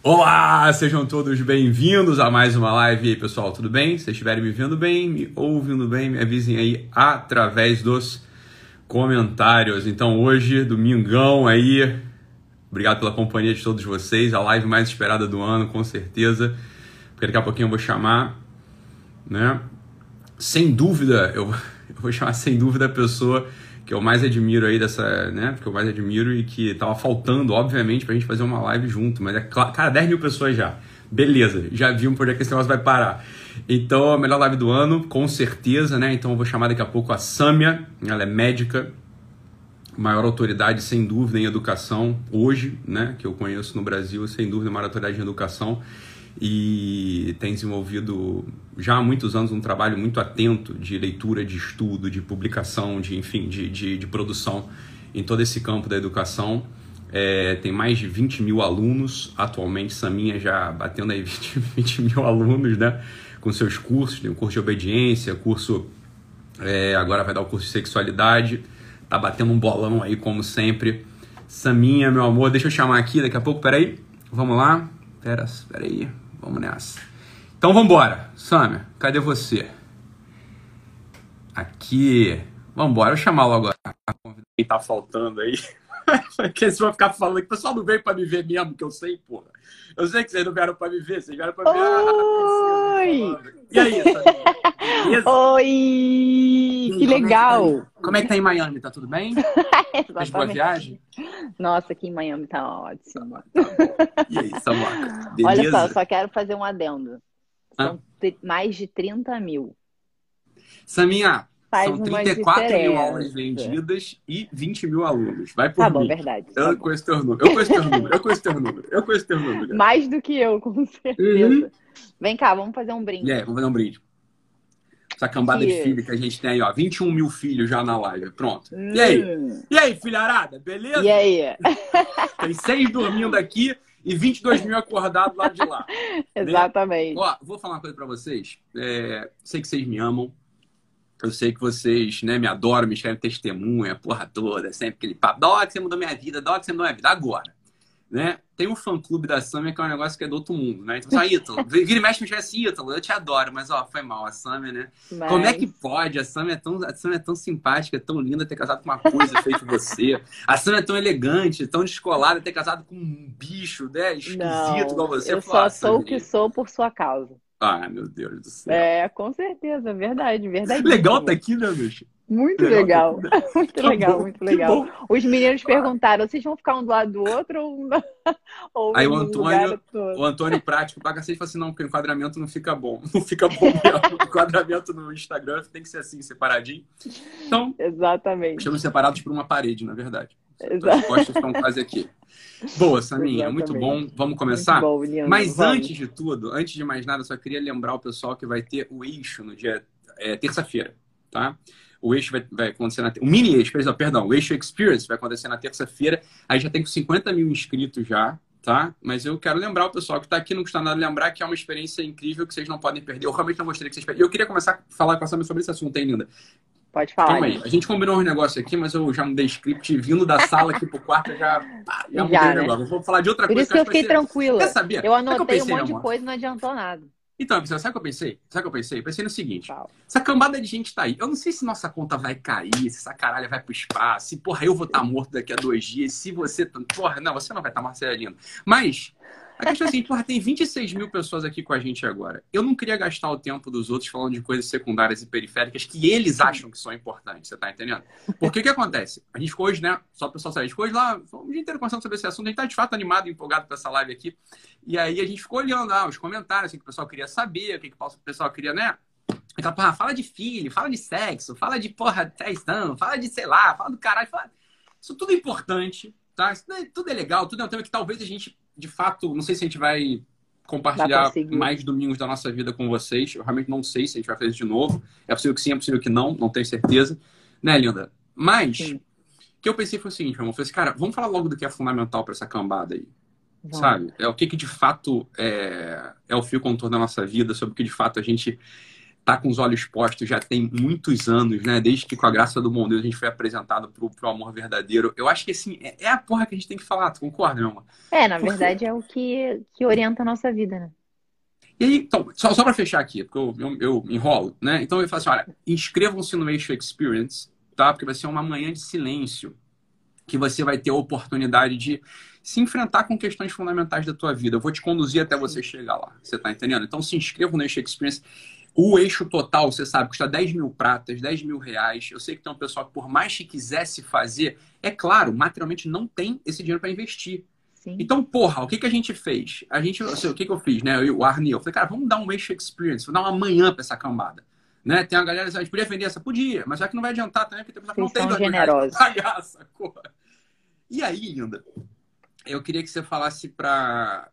Olá, sejam todos bem-vindos a mais uma live. E aí, pessoal, tudo bem? Se estiverem me vendo bem, me ouvindo bem, me avisem aí através dos comentários. Então, hoje, domingão aí, obrigado pela companhia de todos vocês, a live mais esperada do ano, com certeza, porque daqui a pouquinho eu vou chamar, né? Sem dúvida, eu vou chamar sem dúvida a pessoa que eu mais admiro aí dessa, né? Que eu mais admiro e que tava faltando, obviamente, pra gente fazer uma live junto. Mas é claro, cara, 10 mil pessoas já. Beleza, já vimos por onde é que esse negócio vai parar. Então, a melhor live do ano, com certeza, né? Então eu vou chamar daqui a pouco a Sâmia, ela é médica, maior autoridade, sem dúvida, em educação, hoje, né? Que eu conheço no Brasil, sem dúvida, maior autoridade em educação e tem desenvolvido já há muitos anos um trabalho muito atento de leitura, de estudo, de publicação, de enfim, de, de, de produção em todo esse campo da educação. É, tem mais de 20 mil alunos atualmente, Saminha já batendo aí 20, 20 mil alunos, né? Com seus cursos, tem um curso de obediência, curso é, agora vai dar o curso de sexualidade, tá batendo um bolão aí como sempre. Saminha, meu amor, deixa eu chamar aqui daqui a pouco, peraí, vamos lá, pera, peraí, Vamos nessa. Então vamos embora. Samia, cadê você? Aqui. Vamos embora. Vou chamar logo a convidada que tá faltando aí. Porque vocês vão ficar falando que o pessoal não veio pra me ver mesmo, que eu sei, porra. Eu sei que vocês não vieram pra me ver, vocês vieram pra ver Oi! a E aí, Samia? Oi! Que como é legal! tá como é que tá em Miami? Tá tudo bem? Fez boa viagem? Nossa, aqui em Miami tá ótimo. E aí, Samuca? Olha Beleza? só, eu só quero fazer um adendo. São tri- mais de 30 mil. Saminha, Faz são uma 34 mil aulas vendidas e 20 mil alunos. Vai por Tá bom, mim. verdade. tá Eu bom. conheço teu número. Eu conheço teu número. Eu conheço teu número. Eu conheço teu número. Mais do que eu, com certeza. Uhum. Vem cá, vamos fazer um brinde. Aí, vamos fazer um brinde. Essa cambada de filho que a gente tem aí, ó. 21 mil filhos já na live. Pronto. E aí? Hum. E aí, filharada? Beleza? E aí? Tem seis dormindo aqui e 22 mil acordados lá de lá. Exatamente. Ó, vou falar uma coisa pra vocês. É, sei que vocês me amam. Eu sei que vocês né, me adoram, me escrevem testemunha, porra toda, sempre aquele papo. Da hora que você mudou minha vida, da hora que você mudou minha vida. Agora, né? Tem um fã-clube da Samia que é um negócio que é do outro mundo, né? Então, só Ítalo, vira e mexe, me assim, Ítalo, eu te adoro, mas ó, foi mal, a Samia, né? Mas- Como é que pode? A Samia é tão, a Samia é tão simpática, tão linda ter casado com uma coisa feita você. A Samia é tão elegante, tão descolada ter casado com um bicho, né? Esquisito Não, igual você. eu Pô, só sou o que sou por sua causa. Ah, meu Deus do céu. É, com certeza, verdade, verdade. Legal tá aqui, né, bicho? Muito Legal legal. tá aqui, né? Muito Que legal, bom, muito legal. bom. Os meninos perguntaram: vocês vão ficar um do lado do outro ou, ou Aí o Antônio-? O Antônio Prático pra cacete falou assim: não, porque o enquadramento não fica bom. Não fica bom mesmo. O enquadramento no Instagram tem que ser assim, separadinho. Então, Exatamente. estamos separados por uma parede, na verdade. Exato. As costas estão quase aqui. Boa, Saminha, muito bom. Vamos começar? Bom. Mas Vamos. antes de tudo, antes de mais nada, só queria lembrar o pessoal que vai ter o eixo no dia é, terça-feira, tá? O eixo vai, vai acontecer na. O mini eixo, perdão, o eixo Experience vai acontecer na terça-feira. Aí já tem com 50 mil inscritos já, tá? Mas eu quero lembrar o pessoal que está aqui, não custa nada lembrar que é uma experiência incrível que vocês não podem perder. Eu realmente não gostaria que vocês. Eu queria começar a falar com a Samia sobre esse assunto, hein, linda? Pode falar. Calma aí. A gente combinou uns negócios aqui, mas eu já mudei script vindo da sala aqui pro quarto, eu já, já mudei Já, o né? negócio. Eu vou falar de outra Por coisa isso que eu fiquei tranquila. Quer saber? Eu anotei um pensei, monte de coisa e não adiantou nada. Então, sabe o que eu pensei? Sabe o que eu pensei? Eu pensei no seguinte: essa cambada de gente tá aí. Eu não sei se nossa conta vai cair, se essa caralho vai pro espaço, se, porra, eu vou estar morto daqui a dois dias, se você. tá- Porra, não, você não vai estar, Marcelino. Mas. A questão é assim, porra, tem 26 mil pessoas aqui com a gente agora. Eu não queria gastar o tempo dos outros falando de coisas secundárias e periféricas que eles acham que são importantes, você tá entendendo? Porque o que acontece? A gente ficou hoje, né? Só o pessoal saber, a gente ficou hoje lá, um dia inteiro conversando sobre esse assunto, a gente tá de fato animado e empolgado com essa live aqui. E aí a gente ficou olhando lá os comentários, assim, que o pessoal queria saber, o que, que o pessoal queria, né? Então, porra, fala de filho, fala de sexo, fala de porra, traição, fala de, sei lá, fala do caralho. Fala... Isso tudo é importante, tá? Isso tudo é legal, tudo é um tema que talvez a gente, de fato, não sei se a gente vai compartilhar mais domingos da nossa vida com vocês. Eu realmente não sei se a gente vai fazer isso de novo. É possível que sim, é possível que não, não tenho certeza. Né, Linda? Mas, Sim. o que eu pensei foi o seguinte, meu irmão. Eu falei assim, cara, vamos falar logo do que é fundamental para essa cambada aí Vamos. sabe? É o que, que de fato é, é o fio contorno da nossa vida, sobre o que de fato a gente tá com os olhos postos já tem muitos anos, né? Desde que com a graça do bom Deus a gente foi apresentado pro, pro amor verdadeiro. Eu acho que assim, é, é a porra que a gente tem que falar, tu concorda, meu amor? É, na Porque... verdade é o que, que orienta a nossa vida, né? E aí, então, só, só para fechar aqui, porque eu, eu, eu, enrolo, né? Então eu falo assim: olha, inscrevam-se no Eixo Experience, tá? Porque vai ser uma manhã de silêncio que você vai ter a oportunidade de se enfrentar com questões fundamentais da tua vida. Eu vou te conduzir até você chegar lá. Você tá entendendo? Então se inscreva no Eixo Experience. O eixo total, você sabe, custa 10 mil pratas, 10 mil reais. Eu sei que tem um pessoal que, por mais que quisesse fazer, é claro, materialmente não tem esse dinheiro para investir. Sim. Então, porra, o que, que a gente fez? A gente, assim, o que, que eu fiz, né? Eu, o Arne, eu falei, cara, vamos dar um eixo experience, vamos dar uma manhã para essa cambada. Né? Tem uma galera, a gente podia vender essa? Podia, mas já que não vai adiantar também, porque tem pessoa que não tem dois generosos. sacou? E aí, Linda, eu queria que você falasse para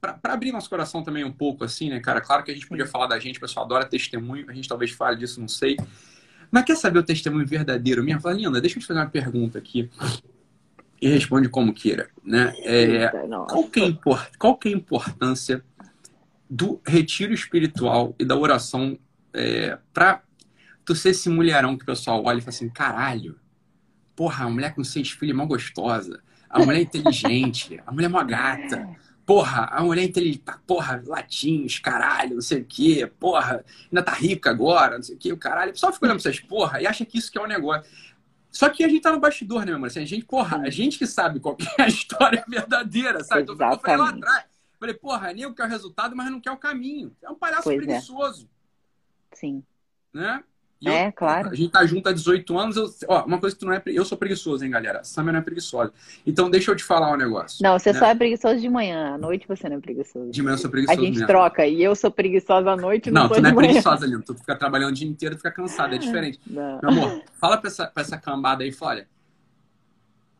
para abrir nosso coração também um pouco, assim, né, cara? Claro que a gente podia falar da gente, o pessoal adora testemunho, a gente talvez fale disso, não sei. Mas quer saber o testemunho verdadeiro minha Fala, Linda, deixa eu te fazer uma pergunta aqui. E responde como queira, né? É, qual, que é import, qual que é a importância do retiro espiritual e da oração é, para tu ser esse mulherão que o pessoal olha e fala assim, caralho, porra, a mulher com seis filhos é mó gostosa, a mulher é inteligente, a mulher é mó gata, porra, a mulher é inteligente, tá, porra, latinhos, caralho, não sei o quê, porra, ainda tá rica agora, não sei o quê, o caralho. O pessoal fica olhando pra essas porra e acha que isso que é um negócio. Só que a gente tá no bastidor, né, meu amor? Assim, a gente, porra, a gente que sabe qual que é a história verdadeira, sabe? Então, eu falei lá atrás. Falei, porra, nego quer o resultado, mas não quer o caminho. É um palhaço pois é. preguiçoso. É. Sim. Né? Eu, é, claro. A gente tá junto há 18 anos. Eu, ó, uma coisa que tu não é. Eu sou preguiçoso, hein, galera? Samia não é preguiçosa. Então, deixa eu te falar um negócio. Não, você né? só é preguiçoso de manhã. À noite você não é preguiçoso. De manhã eu sou preguiçoso. A gente mesmo. troca. E eu sou preguiçosa à noite. Não, não tu não é manhã. preguiçosa, Lino. Tu fica trabalhando o dia inteiro e fica cansado. É diferente. Não. Meu amor, fala pra essa, pra essa cambada aí, fala, olha.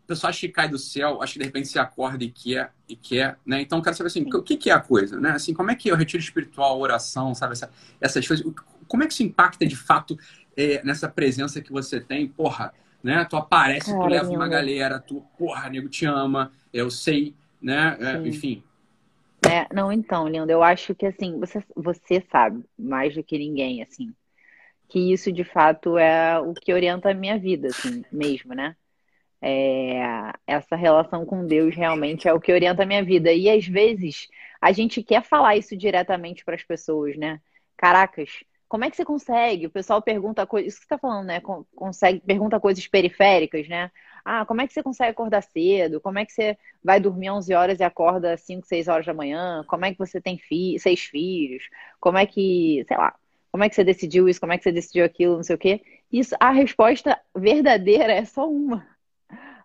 O pessoal acha que cai do céu, acho que de repente se acorda e quer, e quer, né? Então, eu quero saber assim, Sim. o que, que é a coisa, né? Assim, como é que é o retiro espiritual, oração, sabe? Essa, essas coisas. Como é que isso impacta de fato é, nessa presença que você tem, porra, né? Tu aparece, Cara, tu leva uma galera, tu, porra, nego te ama, eu sei, né? É, enfim. É, não, então, Lindo, eu acho que assim, você, você sabe mais do que ninguém, assim, que isso de fato é o que orienta a minha vida, assim, mesmo, né? É, essa relação com Deus realmente é o que orienta a minha vida. E às vezes a gente quer falar isso diretamente para as pessoas, né? Caracas, como é que você consegue? O pessoal pergunta coisas, isso que você está falando, né? Consegue, pergunta coisas periféricas, né? Ah, como é que você consegue acordar cedo? Como é que você vai dormir 11 horas e acorda 5, 6 horas da manhã? Como é que você tem fi seis filhos? Como é que, sei lá, como é que você decidiu isso? Como é que você decidiu aquilo? Não sei o quê. Isso, a resposta verdadeira é só uma.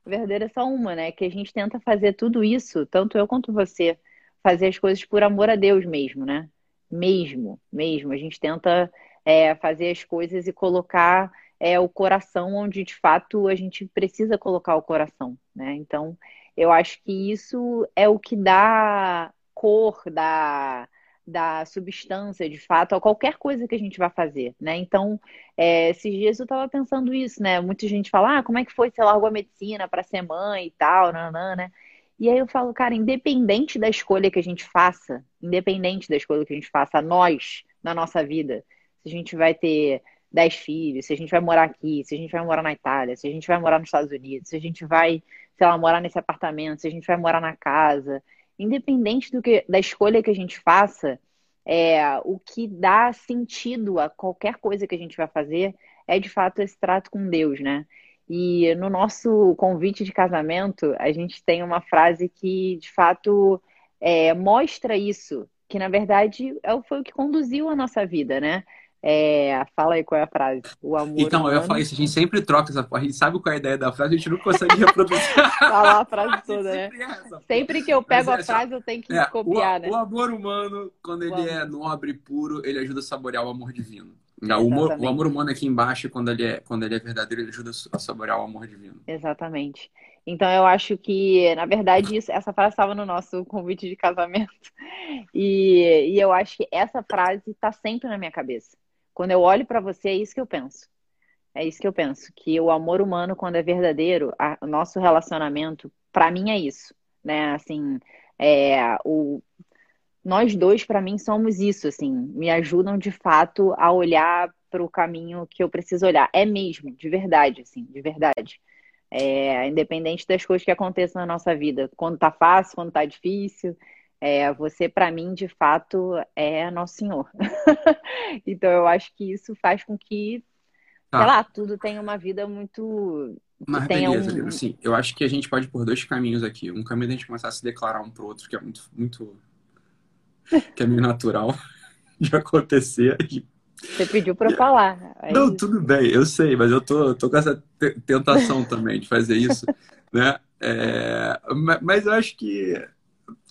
A verdadeira é só uma, né? Que a gente tenta fazer tudo isso, tanto eu quanto você, fazer as coisas por amor a Deus mesmo, né? Mesmo, mesmo. A gente tenta é, fazer as coisas e colocar é, o coração onde de fato a gente precisa colocar o coração, né? Então, eu acho que isso é o que dá cor, dá, dá substância, de fato, a qualquer coisa que a gente vai fazer, né? Então, é, esses dias eu estava pensando isso, né? Muita gente fala, ah, como é que foi, você largou a medicina para ser mãe e tal, nanã, né? E aí eu falo, cara, independente da escolha que a gente faça, independente da escolha que a gente faça, nós, na nossa vida, se a gente vai ter dez filhos, se a gente vai morar aqui, se a gente vai morar na Itália, se a gente vai morar nos Estados Unidos, se a gente vai, sei lá, morar nesse apartamento, se a gente vai morar na casa, independente do que, da escolha que a gente faça, é, o que dá sentido a qualquer coisa que a gente vai fazer é de fato esse trato com Deus, né? E no nosso convite de casamento, a gente tem uma frase que, de fato, é, mostra isso, que na verdade é foi o que conduziu a nossa vida, né? É, fala aí qual é a frase. O amor. Então, humano... eu ia falar isso, a gente sempre troca essa A gente sabe qual é a ideia da frase, a gente não consegue reproduzir. Falar a frase toda, né? Sempre, sempre que eu pego é, a frase, eu tenho que é, copiar, o, né? O amor humano, quando ele é nobre e puro, ele ajuda a saborear o amor divino. O, humor, o amor humano aqui embaixo, quando ele, é, quando ele é verdadeiro, ele ajuda a saborear o amor divino. Exatamente. Então eu acho que, na verdade, isso, essa frase estava no nosso convite de casamento. E, e eu acho que essa frase está sempre na minha cabeça. Quando eu olho para você, é isso que eu penso. É isso que eu penso. Que o amor humano, quando é verdadeiro, a, o nosso relacionamento, para mim é isso. Né? Assim, é, o, nós dois, para mim, somos isso, assim, me ajudam de fato a olhar para o caminho que eu preciso olhar. É mesmo, de verdade, assim, de verdade. É, independente das coisas que aconteçam na nossa vida, quando tá fácil, quando tá difícil, é, você, para mim, de fato, é nosso Senhor. então, eu acho que isso faz com que, tá. sei lá, tudo tenha uma vida muito. Mas beleza, um... assim, eu acho que a gente pode ir por dois caminhos aqui. Um caminho é a gente começar a se declarar um pro outro, que é muito, muito caminho natural de acontecer. Você pediu para eu falar. É Não, tudo bem, eu sei, mas eu tô, tô com essa tentação também de fazer isso, né? É, mas eu acho que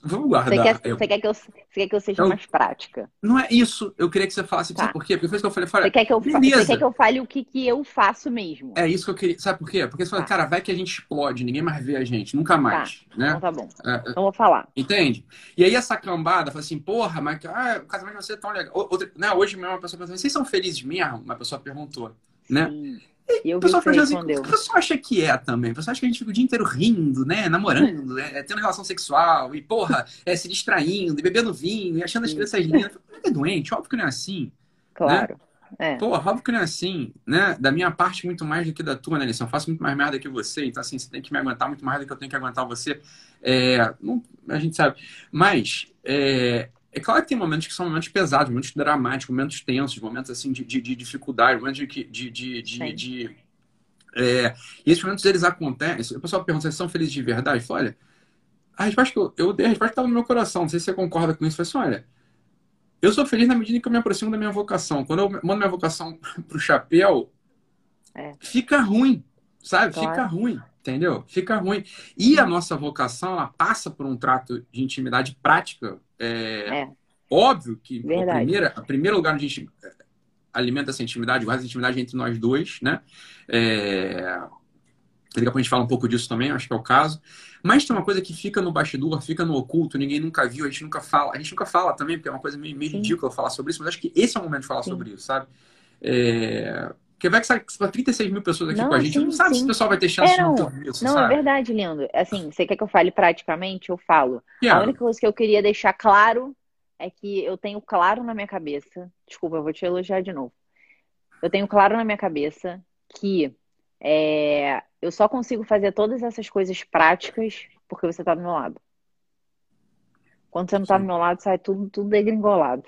Vamos guardar. Você quer, você quer, que, eu, você quer que eu seja eu, mais prática? Não é isso. Eu queria que você falasse. Tá. Sabe por quê? Porque foi isso que eu falei. falei você, quer que eu, você quer que eu fale o que, que eu faço mesmo? É isso que eu queria. Sabe por quê? Porque você fala, tá. cara, vai que a gente explode, ninguém mais vê a gente, nunca mais. Tá. Né? Então tá bom. É, é, então vou falar. Entende? E aí essa cambada fala assim, porra, mas ah, o casamento vai ser tão legal. Outra, né, hoje mesmo uma pessoa perguntou, vocês são felizes mesmo? Uma pessoa perguntou. Né? E o pessoal assim, o pessoal acha que é também. O pessoal acha que a gente fica o dia inteiro rindo, né? Namorando, é, tendo relação sexual, e, porra, é, se distraindo, e bebendo vinho, e achando as crianças lindas. É doente, óbvio que não é assim. Né? Claro. Né? É. Porra, óbvio que não é assim, né? Da minha parte, muito mais do que da tua, né? Eu faço muito mais merda que você, então, assim, você tem que me aguentar muito mais do que eu tenho que aguentar você. É, não, a gente sabe. Mas, é, é claro que tem momentos que são momentos pesados, momentos dramáticos, momentos tensos, momentos assim de, de, de dificuldade, momentos de. de, de, de, de é, e esses momentos eles acontecem. O pessoal pergunta: vocês são felizes de verdade? Eu falo, olha, a resposta que eu, eu dei, a resposta que estava no meu coração. Não sei se você concorda com isso. Eu falei assim: olha, eu sou feliz na medida que eu me aproximo da minha vocação. Quando eu mando minha vocação pro chapéu, é. fica ruim, sabe? Claro. Fica ruim, entendeu? Fica ruim. E a nossa vocação, ela passa por um trato de intimidade prática é, é. Óbvio que a primeira, a primeiro lugar onde a gente alimenta essa intimidade, guarda essa intimidade entre nós dois, né? É... Daqui a pouco a gente fala um pouco disso também, acho que é o caso. Mas tem uma coisa que fica no bastidor, fica no oculto, ninguém nunca viu, a gente nunca fala. A gente nunca fala também, porque é uma coisa meio, meio ridícula falar sobre isso, mas acho que esse é o momento de falar sim. sobre isso, sabe? É... Porque vai que sabe, 36 mil pessoas aqui não, com a gente, sim, não sabe sim. se o pessoal vai ter chance é, não, de ouvir isso, Não, é sabe? é verdade, lindo. Assim, você quer que eu fale praticamente? Eu falo. Yeah. A única coisa que eu queria deixar claro é que eu tenho claro na minha cabeça. Desculpa, eu vou te elogiar de novo. Eu tenho claro na minha cabeça que é, eu só consigo fazer todas essas coisas práticas porque você tá do meu lado. Quando você não tá do meu lado, sai tudo, tudo degringolado.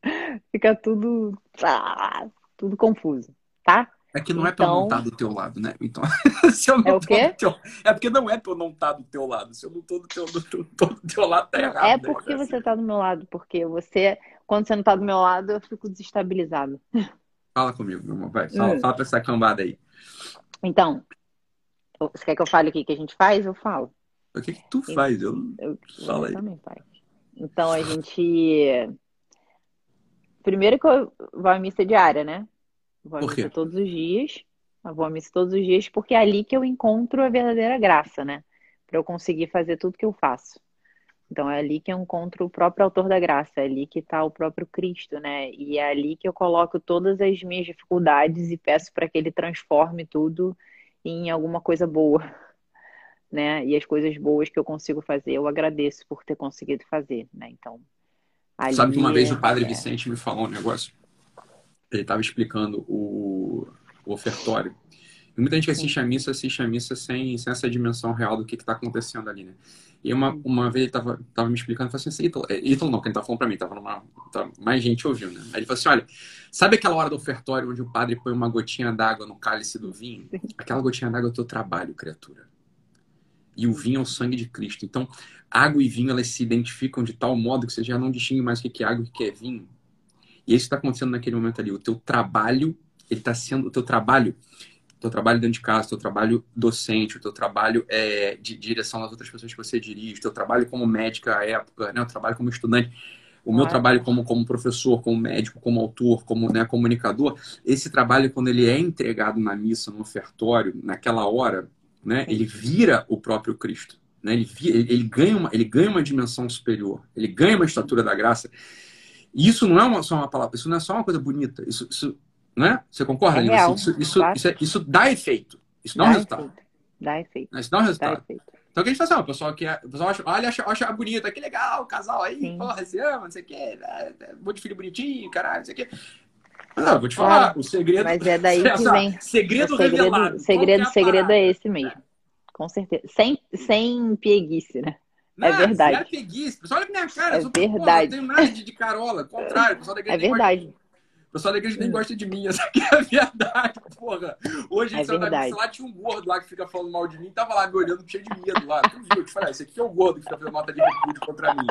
Fica tudo, ah, tudo confuso tá? É que não então... é pra eu não estar então do teu lado, né? Então, se eu não é o quê? Teu... É porque não é pra eu não estar do teu lado. Se eu não tô do teu, do, do teu lado, tá errado. É porque né? você tá do meu lado, porque você, quando você não tá do meu lado, eu fico desestabilizado. Fala comigo, meu irmão, vai. Fala, hum. fala pra essa cambada aí. Então, você quer que eu fale o que, que a gente faz? Eu falo. O que, que tu faz? Eu, eu, Fala eu aí. também faz. Então, a gente... Primeiro que eu vou à missa diária, né? Vou à missa todos os dias. Eu vou à missa todos os dias porque é ali que eu encontro a verdadeira graça, né? Para eu conseguir fazer tudo que eu faço. Então é ali que eu encontro o próprio autor da graça, é ali que está o próprio Cristo, né? E é ali que eu coloco todas as minhas dificuldades e peço para que ele transforme tudo em alguma coisa boa, né? E as coisas boas que eu consigo fazer, eu agradeço por ter conseguido fazer, né? Então, ali Sabe que uma vez o Padre é... Vicente me falou um negócio ele estava explicando o, o, ofertório. E muita gente que assiste a missa, assiste a missa sem, sem essa dimensão real do que está acontecendo ali, né? E uma, uma vez ele estava tava me explicando, falou assim, Ítalo, é, Ítalo não, quem estava falando para mim, tava numa, tava mais gente ouvindo, né? Aí ele falou assim, olha, sabe aquela hora do ofertório onde o padre põe uma gotinha d'água no cálice do vinho? Aquela gotinha d'água é o teu trabalho, criatura. E o vinho é o sangue de Cristo. Então, água e vinho, elas se identificam de tal modo que você já não distingue mais o que é água e o que é vinho. E isso está acontecendo naquele momento ali. O teu trabalho, ele está sendo o teu trabalho, o teu trabalho dentro de casa, o teu trabalho docente, o teu trabalho é, de direção das outras pessoas que você dirige, o teu trabalho como médica à época, né, o trabalho como estudante. O meu trabalho como, como professor, como médico, como autor, como né, comunicador, esse trabalho, quando ele é entregado na missa, no ofertório, naquela hora, né, ele vira o próprio Cristo. Né? Ele, ele, ele, ganha uma, ele ganha uma dimensão superior, ele ganha uma estatura da graça. E isso não é uma, só uma palavra, isso não é só uma coisa bonita. Isso, isso né? Você concorda, é real, isso, isso, claro. isso, é, isso, dá efeito. Isso dá, dá um resultado. Efeito. Dá efeito. Isso dá um resultado. Dá Então, o que a gente faz assim, ó, o pessoal, que, o pessoal acha, olha, acha, acha bonito, que legal, o casal aí, Sim. porra, se ama, não sei o quê, né, um monte de filho bonitinho, caralho, não sei o quê. Não, vou te falar, o segredo. Mas é daí que vem. Segredo, O segredo, revelado. segredo, que é segredo é esse mesmo. Com certeza. Sem, sem pieguice, né? É verdade. Zero preguiça. Pessoal, olha minha cara. É eu sou, porra, verdade. não tenho nada de, de carola. Contrário, pessoal da igreja É nem gosta- verdade. O pessoal da igreja nem gosta de mim. Essa aqui é a verdade, porra. Hoje, a É gente saiu da verdade. lá, tinha um gordo lá que fica falando mal de mim. Tava lá me olhando cheio de medo lá. Tu viu? Eu te falei, esse aqui é o gordo que fica fazendo nota de repúdio contra mim.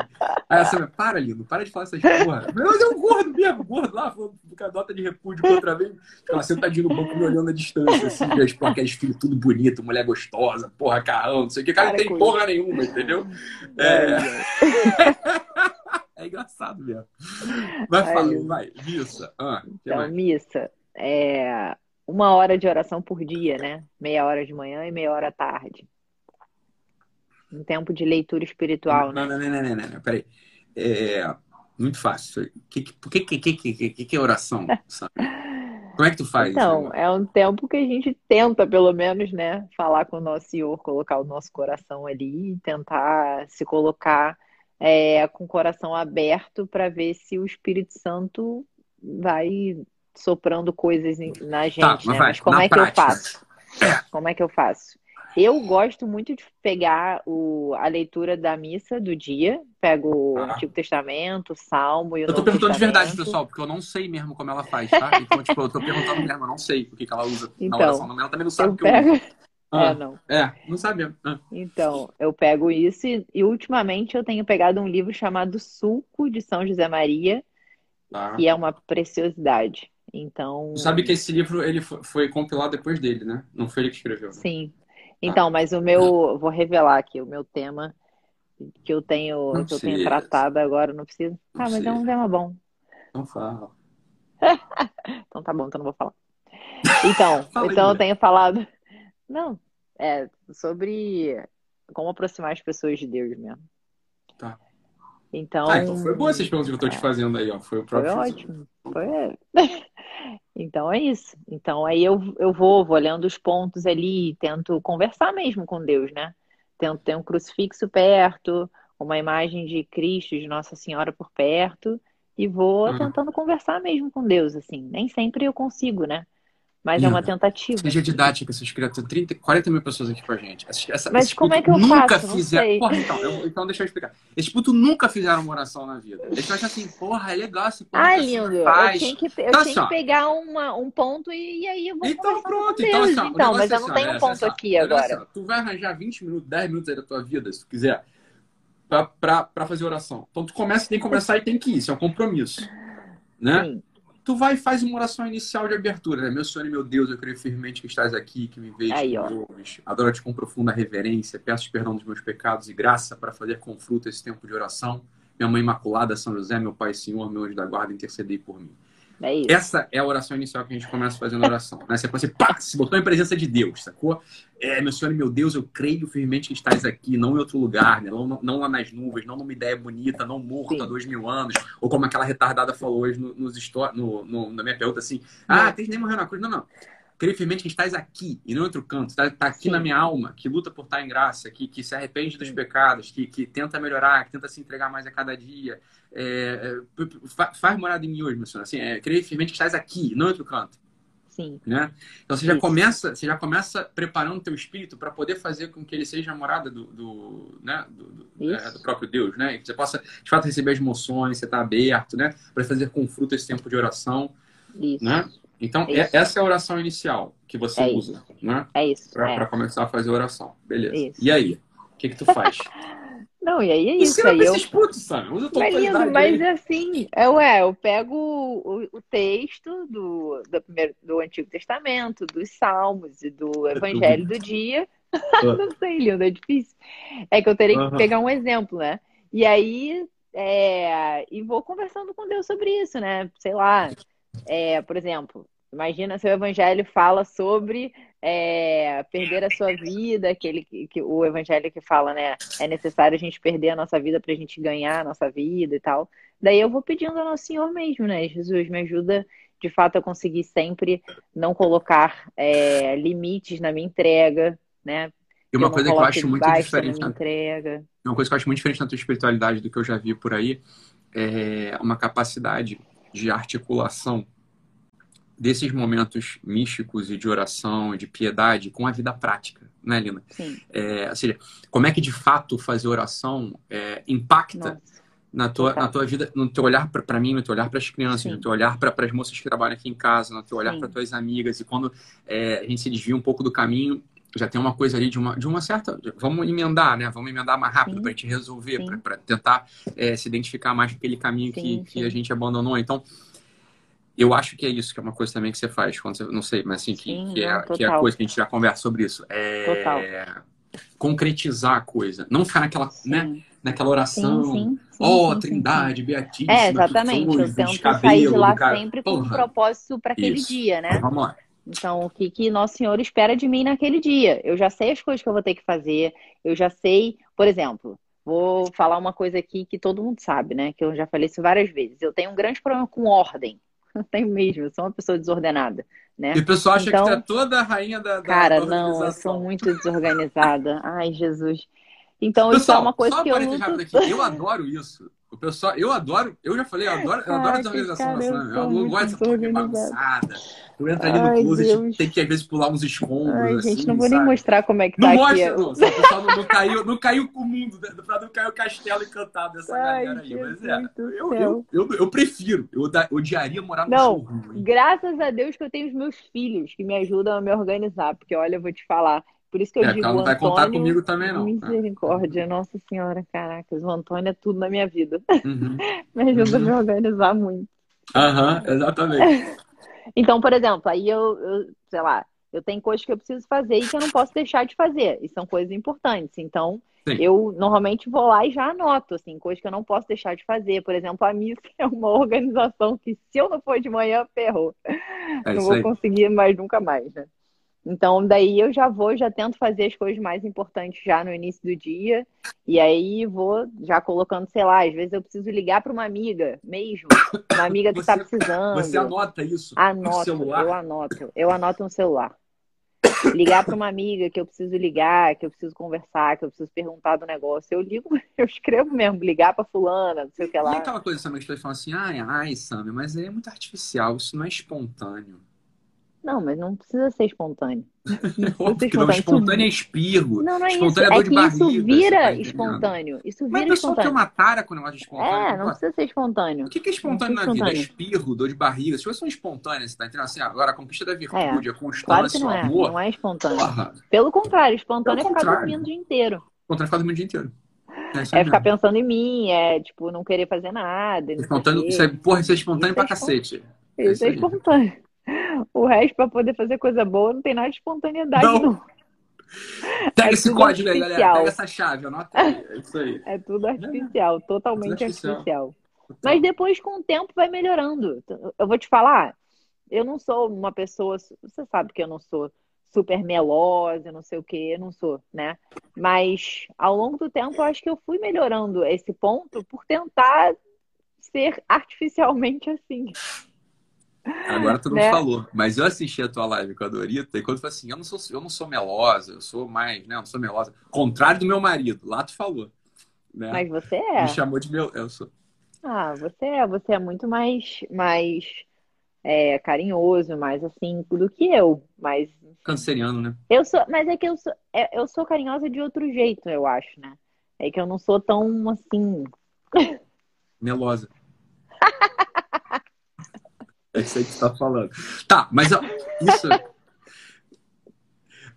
Aí essa para, Lindo, para de falar essas porra. Mas é um gordo mesmo, gordo lá, falando com a nota de repúdio contra mim. Ela sentadinho no banco me olhando à distância, assim, as placas filhos tudo bonito, mulher gostosa, porra, carrão, não sei o que. Cara, não tem porra nenhuma, entendeu? É. É. É engraçado mesmo. Vai Lindo. vai. Missa. Ah, Então, mais? missa é uma hora de oração por dia, né? Meia hora de manhã e meia hora à tarde. Um tempo de leitura espiritual, né? Não, não, não, não, não, não, peraí. É muito fácil. Que, que, que, que, que, que é oração? Sabe? Como é que tu faz? Então, é um tempo que a gente tenta, pelo menos, né, falar com o nosso Senhor, colocar o nosso coração ali, tentar se colocar é, com o coração aberto para ver se o Espírito Santo vai soprando coisas na gente, Tá, mas né? Mas como na é que prática. eu faço? Como é que eu faço? Eu gosto muito de pegar o, a leitura da missa do dia, pego o Ah. Antigo Testamento, o Salmo e o Eu tô perguntando de verdade, Testamento. pessoal, porque eu não sei mesmo como ela faz, tá? Então, tipo, eu tô perguntando mesmo, eu não sei o que, que ela usa na Então, oração. Ela também não sabe o que eu uso. Ah, É, não. é, não mesmo. Ah, Então, eu pego isso e, e ultimamente eu tenho pegado um livro chamado Sulco de São José Maria, tá. que é uma preciosidade. Então, Tu sabe que esse livro ele foi, foi compilado depois dele, né? Não foi ele que escreveu. né? sim. Então, mas o meu, vou revelar aqui, o meu tema que eu tenho, Não que eu tenho tratado agora, não preciso. Não Ah, mas é um tema bom. Não fala. Então tá bom, então não vou falar. Então, Fala aí, então eu mulher. tenho falado. Não, é sobre como aproximar as pessoas de Deus mesmo. Tá. Então, Ah, então foi boa essas perguntas que eu tô te é. fazendo aí, ó. Foi o Foi próprio. ótimo. Foi... Então é isso. Então aí eu, eu vou, vou olhando os pontos ali e tento conversar mesmo com Deus, né? Tento ter um crucifixo perto, uma imagem de Cristo, de Nossa Senhora por perto, e vou Uhum. tentando conversar mesmo com Deus, assim. Nem sempre eu consigo, né? Mas é uma Linda. tentativa. Seja didática, essas criaturas. 30, 40 mil pessoas aqui com a gente. Essa, essa, Mas como é que eu nunca faço? Fizeram. Porra, então, eu- então deixa eu explicar. Esses putos nunca fizeram uma oração na vida. Eles acham assim, porra, é legal esse porra Ah, lindo. Eu tinha que, eu Então, tinha assim, que pegar uma, um ponto e, e aí eu vou Então pronto, então assim, então, mas é eu não assim, tenho um é ponto assim, aqui é agora. assim, tu vai arranjar 20 minutos, 10 minutos aí da tua vida, se tu quiser, pra, pra, pra fazer oração. Então tu começa, tem que começar e tem que ir, isso é um compromisso. Né? Sim, Tu vai e faz uma oração inicial de abertura, né? Meu Senhor e meu Deus, eu creio firmemente que estás aqui, que me vês, Aí. Adoro-te com profunda reverência, peço perdão dos meus pecados e graça para fazer com fruto esse tempo de oração. Minha Mãe Imaculada, São José, meu Pai Senhor, meu anjo da guarda, intercedei por mim. É. Essa é a oração inicial que a gente começa fazendo a oração. Né? Você, você pá, se botou em presença de Deus, sacou? É, meu Senhor e meu Deus, eu creio firmemente que estás aqui, não em outro lugar, né? não, não lá nas nuvens, não numa ideia bonita, não morto Sim. há dois mil anos, ou como aquela retardada falou hoje no, nos no, no- na minha pergunta assim: ah, Cristo nem morreu na cruz. Não, não. Creio firmemente que estás aqui e não em outro canto, está tá aqui Sim. na minha alma, que luta por estar em graça, que, que se arrepende dos Sim. pecados, que, que tenta melhorar, que tenta se entregar mais a cada dia, é, é, fa- faz morada em mim hoje, meu Senhor. Assim, é, creio firmemente que estás aqui, não em outro canto. Sim, Né? Então você já começa, você já começa preparando o teu espírito para poder fazer com que ele seja a morada do, do, né? do, do- é, do próprio Deus, né? E que você possa de fato receber as emoções, você está aberto, né? Para fazer com fruto esse tempo de oração, isso. né? Então Isso. é- essa é a oração inicial que você É usa, né? É isso. Para é. começar a fazer oração, beleza? Isso. E aí, o que que tu faz? Não, e aí é isso. Ensina Aí pra eu... esses putos, sabe? Usa a tua autoridade mas aí. assim, é, ué, eu pego o, o- texto do, do, primeiro, do Antigo Testamento, dos Salmos e do Evangelho do dia. Não sei, lindo, é difícil. É que eu teria Aham. que pegar um exemplo, né? E aí, é, e vou conversando com Deus sobre isso, né? Sei lá, é, por exemplo, imagina se o Evangelho fala sobre é, perder a sua vida, aquele que, que- o Evangelho que fala, né? É necessário a gente perder a nossa vida para a gente ganhar a nossa vida e tal. Daí eu vou pedindo ao Nosso Senhor mesmo, né? Jesus, me ajuda de fato a conseguir sempre não colocar é, limites na minha entrega, né? E uma coisa que eu acho muito diferente. me entrega. Uma coisa que eu acho muito diferente na tua espiritualidade do que eu já vi por aí é uma capacidade de articulação desses momentos místicos e de oração e de piedade com a vida prática, né, Lina? Sim. É, ou seja, como é que de fato fazer oração é, impacta Nossa. na tua, Total. na tua vida, no teu olhar para mim, no teu olhar para as crianças, Sim. no teu olhar para as moças que trabalham aqui em casa, no teu olhar para tuas amigas. E quando é, a gente se desvia um pouco do caminho, já tem uma coisa ali de uma, de uma certa. Vamos emendar, né? Vamos emendar mais rápido para a gente resolver, para tentar é, se identificar mais com aquele caminho que, Sim, que sim. a gente abandonou. Então, eu acho que é isso, que é uma coisa também que você faz, quando você, não sei, mas assim, que, Sim, que, é, não, que é a coisa que a gente já conversa sobre isso. É Total. concretizar a coisa. Não ficar naquela, né, naquela oração. Sim, Ó, sim, Trindade, Beatíssima. É, que exatamente. Eu tento sair de lá sempre com um propósito para aquele Isso. dia, né? Vamos lá. Então, o que, que Nosso Senhor espera de mim naquele dia? Eu já sei as coisas que eu vou ter que fazer, eu já sei, por exemplo, vou falar uma coisa aqui que todo mundo sabe, né? Que eu já falei isso várias vezes. Eu tenho um grande problema com ordem. Eu tenho mesmo, eu sou uma pessoa desordenada, né? E o pessoal acha Então- que tu é toda a rainha da, da Cara, não, eu sou muito desorganizada. Ai, Jesus. Então, isso é Pessoal, uma coisa só que eu luto. rápido aqui. Eu adoro isso. O pessoal, eu adoro, eu já falei, eu adoro, eu adoro desorganização cara, nacional. sou Eu, gosto dessa porra bagunçada. Tu entra ali no closet, tem que às vezes pular uns escombros, Ai, assim, gente, não vou nem sabe? mostrar como é que Não tá mostra, aqui. não. Só o pessoal não, não caiu, não caiu com o mundo, né? pra não cair o castelo encantado dessa Ai, galera aí. Mas é, eu, eu, eu, eu prefiro. Eu odiaria morar no Não, showroom. Graças a Deus que eu tenho os meus filhos que me ajudam a me organizar, porque olha, eu vou te falar. Por isso que eu É, digo, ela não vai Antônio, contar comigo também, não. Misericórdia, Nossa Senhora, caracas, o Antônio é tudo na minha vida. Uhum. Me ajuda Uhum. a me organizar muito. Aham, exatamente. Então, por exemplo, aí eu, eu, sei lá, eu tenho coisas que eu preciso fazer e que eu não posso deixar de fazer. E são coisas importantes. Então, Sim. eu normalmente vou lá e já anoto, assim, coisas que eu não posso deixar de fazer. Por exemplo, a missa é uma organização que, se eu não for de manhã, ferrou. É não vou aí. conseguir mais nunca mais, né? Então, daí eu já vou, já tento fazer as coisas mais importantes já no início do dia. E aí vou já colocando, sei lá, às vezes eu preciso ligar para uma amiga mesmo. Uma amiga que está Você- precisando. Você anota isso no Anoto, celular? eu anoto. Eu anoto no celular. Ligar para uma amiga que eu preciso ligar, que eu preciso conversar, que eu preciso perguntar do negócio. Eu ligo, eu escrevo mesmo, ligar para fulana, não sei o que E lá. aquela coisa também que as pessoas falam assim, ai, ai, Sammy, mas é muito artificial, isso não é espontâneo. Não, mas não precisa ser espontâneo. Não ser que não, espontâneo. Isso espontâneo é espirro. Não, não é isso. Espontâneo é É dor de que isso barriga, você vira tá espontâneo. Isso Mas vira o pessoal tem espontâneo. uma tara com o negócio de espontâneo. É, Pô, não precisa ser espontâneo. O que que é espontâneo na vida? É espontâneo. espirro, dor de barriga. Se fosse um espontâneo, você tá entendendo assim? Agora, a conquista da virtude, a Claro que constância, não o é. amor. Não é espontâneo. Porra, Pelo contrário, espontâneo Pelo é ficar contrário. dormindo o dia inteiro. espontâneo ficar dormindo o dia inteiro. É, isso É ficar pensando em mim, é tipo, não querer fazer nada. Espontâneo, isso é, porra, isso é espontâneo Isso pra é cacete. É Isso isso é espontâneo. O resto, pra poder fazer coisa boa, não tem nada de espontaneidade, Não. não. Pega É esse código aí, galera. artificial. Pega essa chave, anota aí. É isso aí. É tudo artificial, totalmente artificial. artificial. Mas depois, com o tempo, vai melhorando. Eu vou te falar, eu não sou uma pessoa. Você sabe que eu não sou super melosa, não sei o que, eu não sou, né? Mas ao longo do tempo, eu acho que eu fui melhorando esse ponto por tentar ser artificialmente assim. Agora tu não Né? falou, mas eu assisti a tua live com a Dorita e quando tu falou assim, eu não sou, eu não sou melosa, eu sou mais, né? Eu não sou melosa. Contrário do meu marido, lá tu falou. Né? Mas você é. Me chamou de meu. Eu sou. Ah, você é, você é muito mais, mais é, carinhoso, mais assim do que eu. Mas Canceriano, né? eu sou, mas é que eu sou, é, eu sou carinhosa de outro jeito, eu acho, né? É que eu não sou tão assim. Melosa. é isso aí que tu tá falando. Tá, mas isso.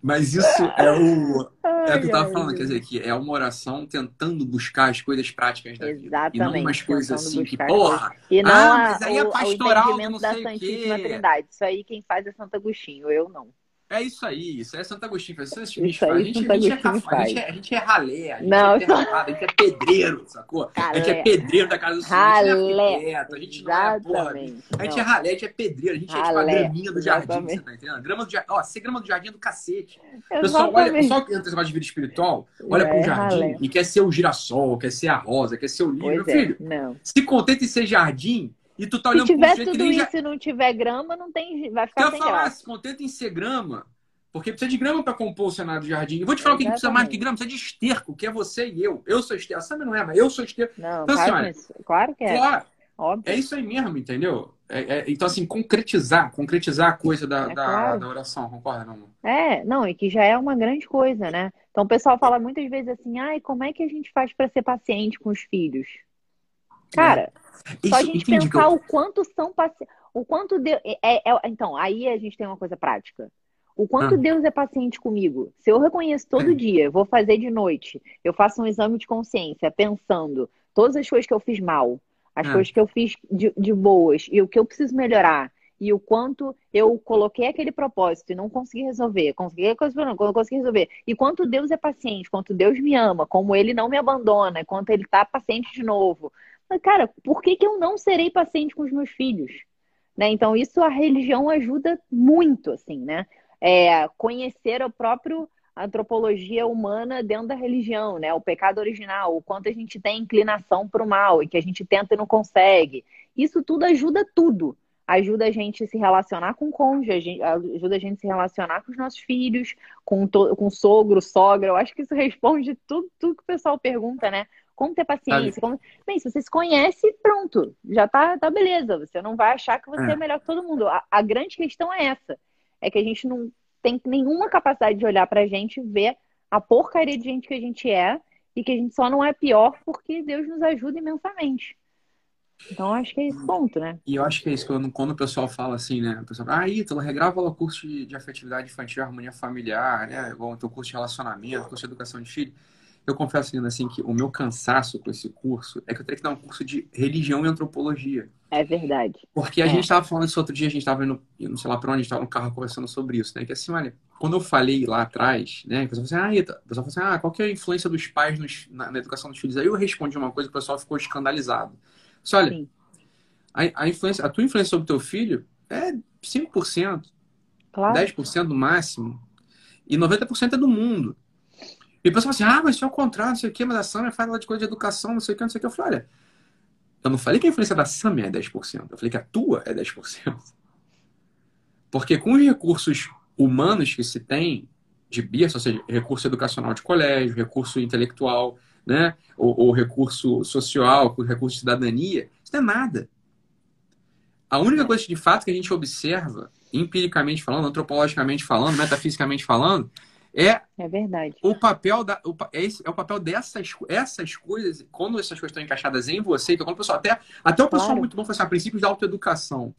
Mas isso é o. É o que eu tava falando, quer dizer, que é uma oração tentando buscar as coisas práticas da vida. E não Exatamente, umas coisas assim que, porra, E não Ah, a- mas aí é o, o pastoral entendimento não da sei o Santíssima quê. Trindade. Isso aí quem faz é Santo Agostinho, eu não. É isso aí, isso é Santo Agostinho. faz, Isso, Isso bicho, aí a, gente, Santo a, gente é café, a, gente é, a gente é ralé, a gente Não, é terrapado, a gente é pedreiro, sacou? A gente é Ralé. pedreiro da casa do Senhor, a gente é Ralé. arquiteto, a gente não é porra. Exatamente. A gente é ralé, a gente é pedreiro, a gente é tipo a Ralé, graminha do jardim, exatamente. você tá entendendo? Grama do jardim, ó, ser grama do jardim é do cacete. O pessoal, olha, Exatamente. pessoal que entra nesse de vida espiritual, olha Já pro é jardim ralé. e quer ser o girassol, quer ser a rosa, quer ser o lírio. Meu é, filho, não. se contenta em ser jardim e tu tá Se olhando pro tiver tudo nem já... isso e não tiver grama, não tem, vai Eu ficar ia sem falar, graça. se contenta em ser grama, Porque precisa de grama para compor o cenário do jardim. E vou te falar o que precisa mais do que grama, precisa de esterco, que é você e eu. Eu sou esterco. A Samia não é, mas eu sou esterco. Não, então, assim, olha, claro que é. Claro, Óbvio. É isso aí mesmo, entendeu? É, é, então, assim, concretizar, concretizar a coisa da, é da, claro. da, oração, concorda, não? É, não, e que já é uma grande coisa, né? Então o pessoal fala muitas vezes assim, ai, como é que a gente faz para ser paciente com os filhos? Cara, é. só a gente pensar eu... o quanto são pacientes. O quanto Deus. É, é, é, então, aí a gente tem uma coisa prática. O quanto ah. Deus é paciente comigo. Se eu reconheço todo é. dia, vou fazer de noite, eu faço um exame de consciência, pensando todas as coisas que eu fiz mal, as é. coisas que eu fiz de, de boas e o que eu preciso melhorar e o quanto eu coloquei aquele propósito e não consegui resolver, consegui, não consegui resolver. E quanto Deus é paciente, quanto Deus me ama, como Ele não me abandona, quanto Ele está paciente de novo. Cara, por que, que eu não serei paciente com os meus filhos? Né? Então, isso a religião ajuda muito, assim, né? É, conhecer o próprio antropologia humana dentro da religião, né? O pecado original, o quanto a gente tem inclinação para o mal e que a gente tenta e não consegue. Isso tudo ajuda tudo ajuda a gente a se relacionar com o cônjuge, ajuda a gente a se relacionar com os nossos filhos, com, to, com sogro, sogra. Eu acho que isso responde tudo, tudo que o pessoal pergunta, né? Como ter paciência? Como... Bem, se você se conhece, pronto, já tá, tá beleza. Você não vai achar que você é, é melhor que todo mundo. A, a, grande questão é essa: é que a gente não tem nenhuma capacidade de olhar pra gente e ver a porcaria de gente que a gente é e que a gente só não é pior porque Deus nos ajuda imensamente. Então, acho que é esse ponto, né? E eu acho que é isso, quando, quando o pessoal fala assim, né? O pessoal fala, ah, Ítalo, regrava o curso de, de afetividade infantil, harmonia familiar, né? Igual o teu curso de relacionamento, curso de educação de filho. Eu confesso ainda assim que o meu cansaço com esse curso é que eu teria que dar um curso de religião e antropologia. É verdade. Porque a é. gente estava falando isso outro dia, a gente estava indo, não sei lá para onde, a gente estava no carro conversando sobre isso, né? Que assim, olha, quando eu falei lá atrás, né? O pessoal falou assim, ah, o pessoal falou assim, ah, qual que é a influência dos pais nos, na, na, educação dos filhos? Aí eu respondi uma coisa, o pessoal ficou escandalizado. Disse, olha, a, a, influência, a tua influência sobre teu filho é 5%, claro. 10% no máximo, e 90% é do mundo. E o pessoal assim, ah, mas isso é o contrário, não sei o quê, mas a Samia fala de coisa de educação, não sei o quê, não sei o quê. Eu falei, olha, eu não falei que a influência da Samia é 10%, eu falei que a tua é 10%. Porque com os recursos humanos que se tem de berço, ou seja, recurso educacional de colégio, recurso intelectual, né, ou, ou recurso social, recurso de cidadania, isso não é nada. A única coisa de fato que a gente observa, empiricamente falando, antropologicamente falando, metafisicamente falando, é, é verdade. o papel da o, é, esse, é o papel dessas essas coisas quando essas coisas estão encaixadas em você então quando o pessoal até até o pessoal claro. muito bom fala assim, ah, princípios da autoeducação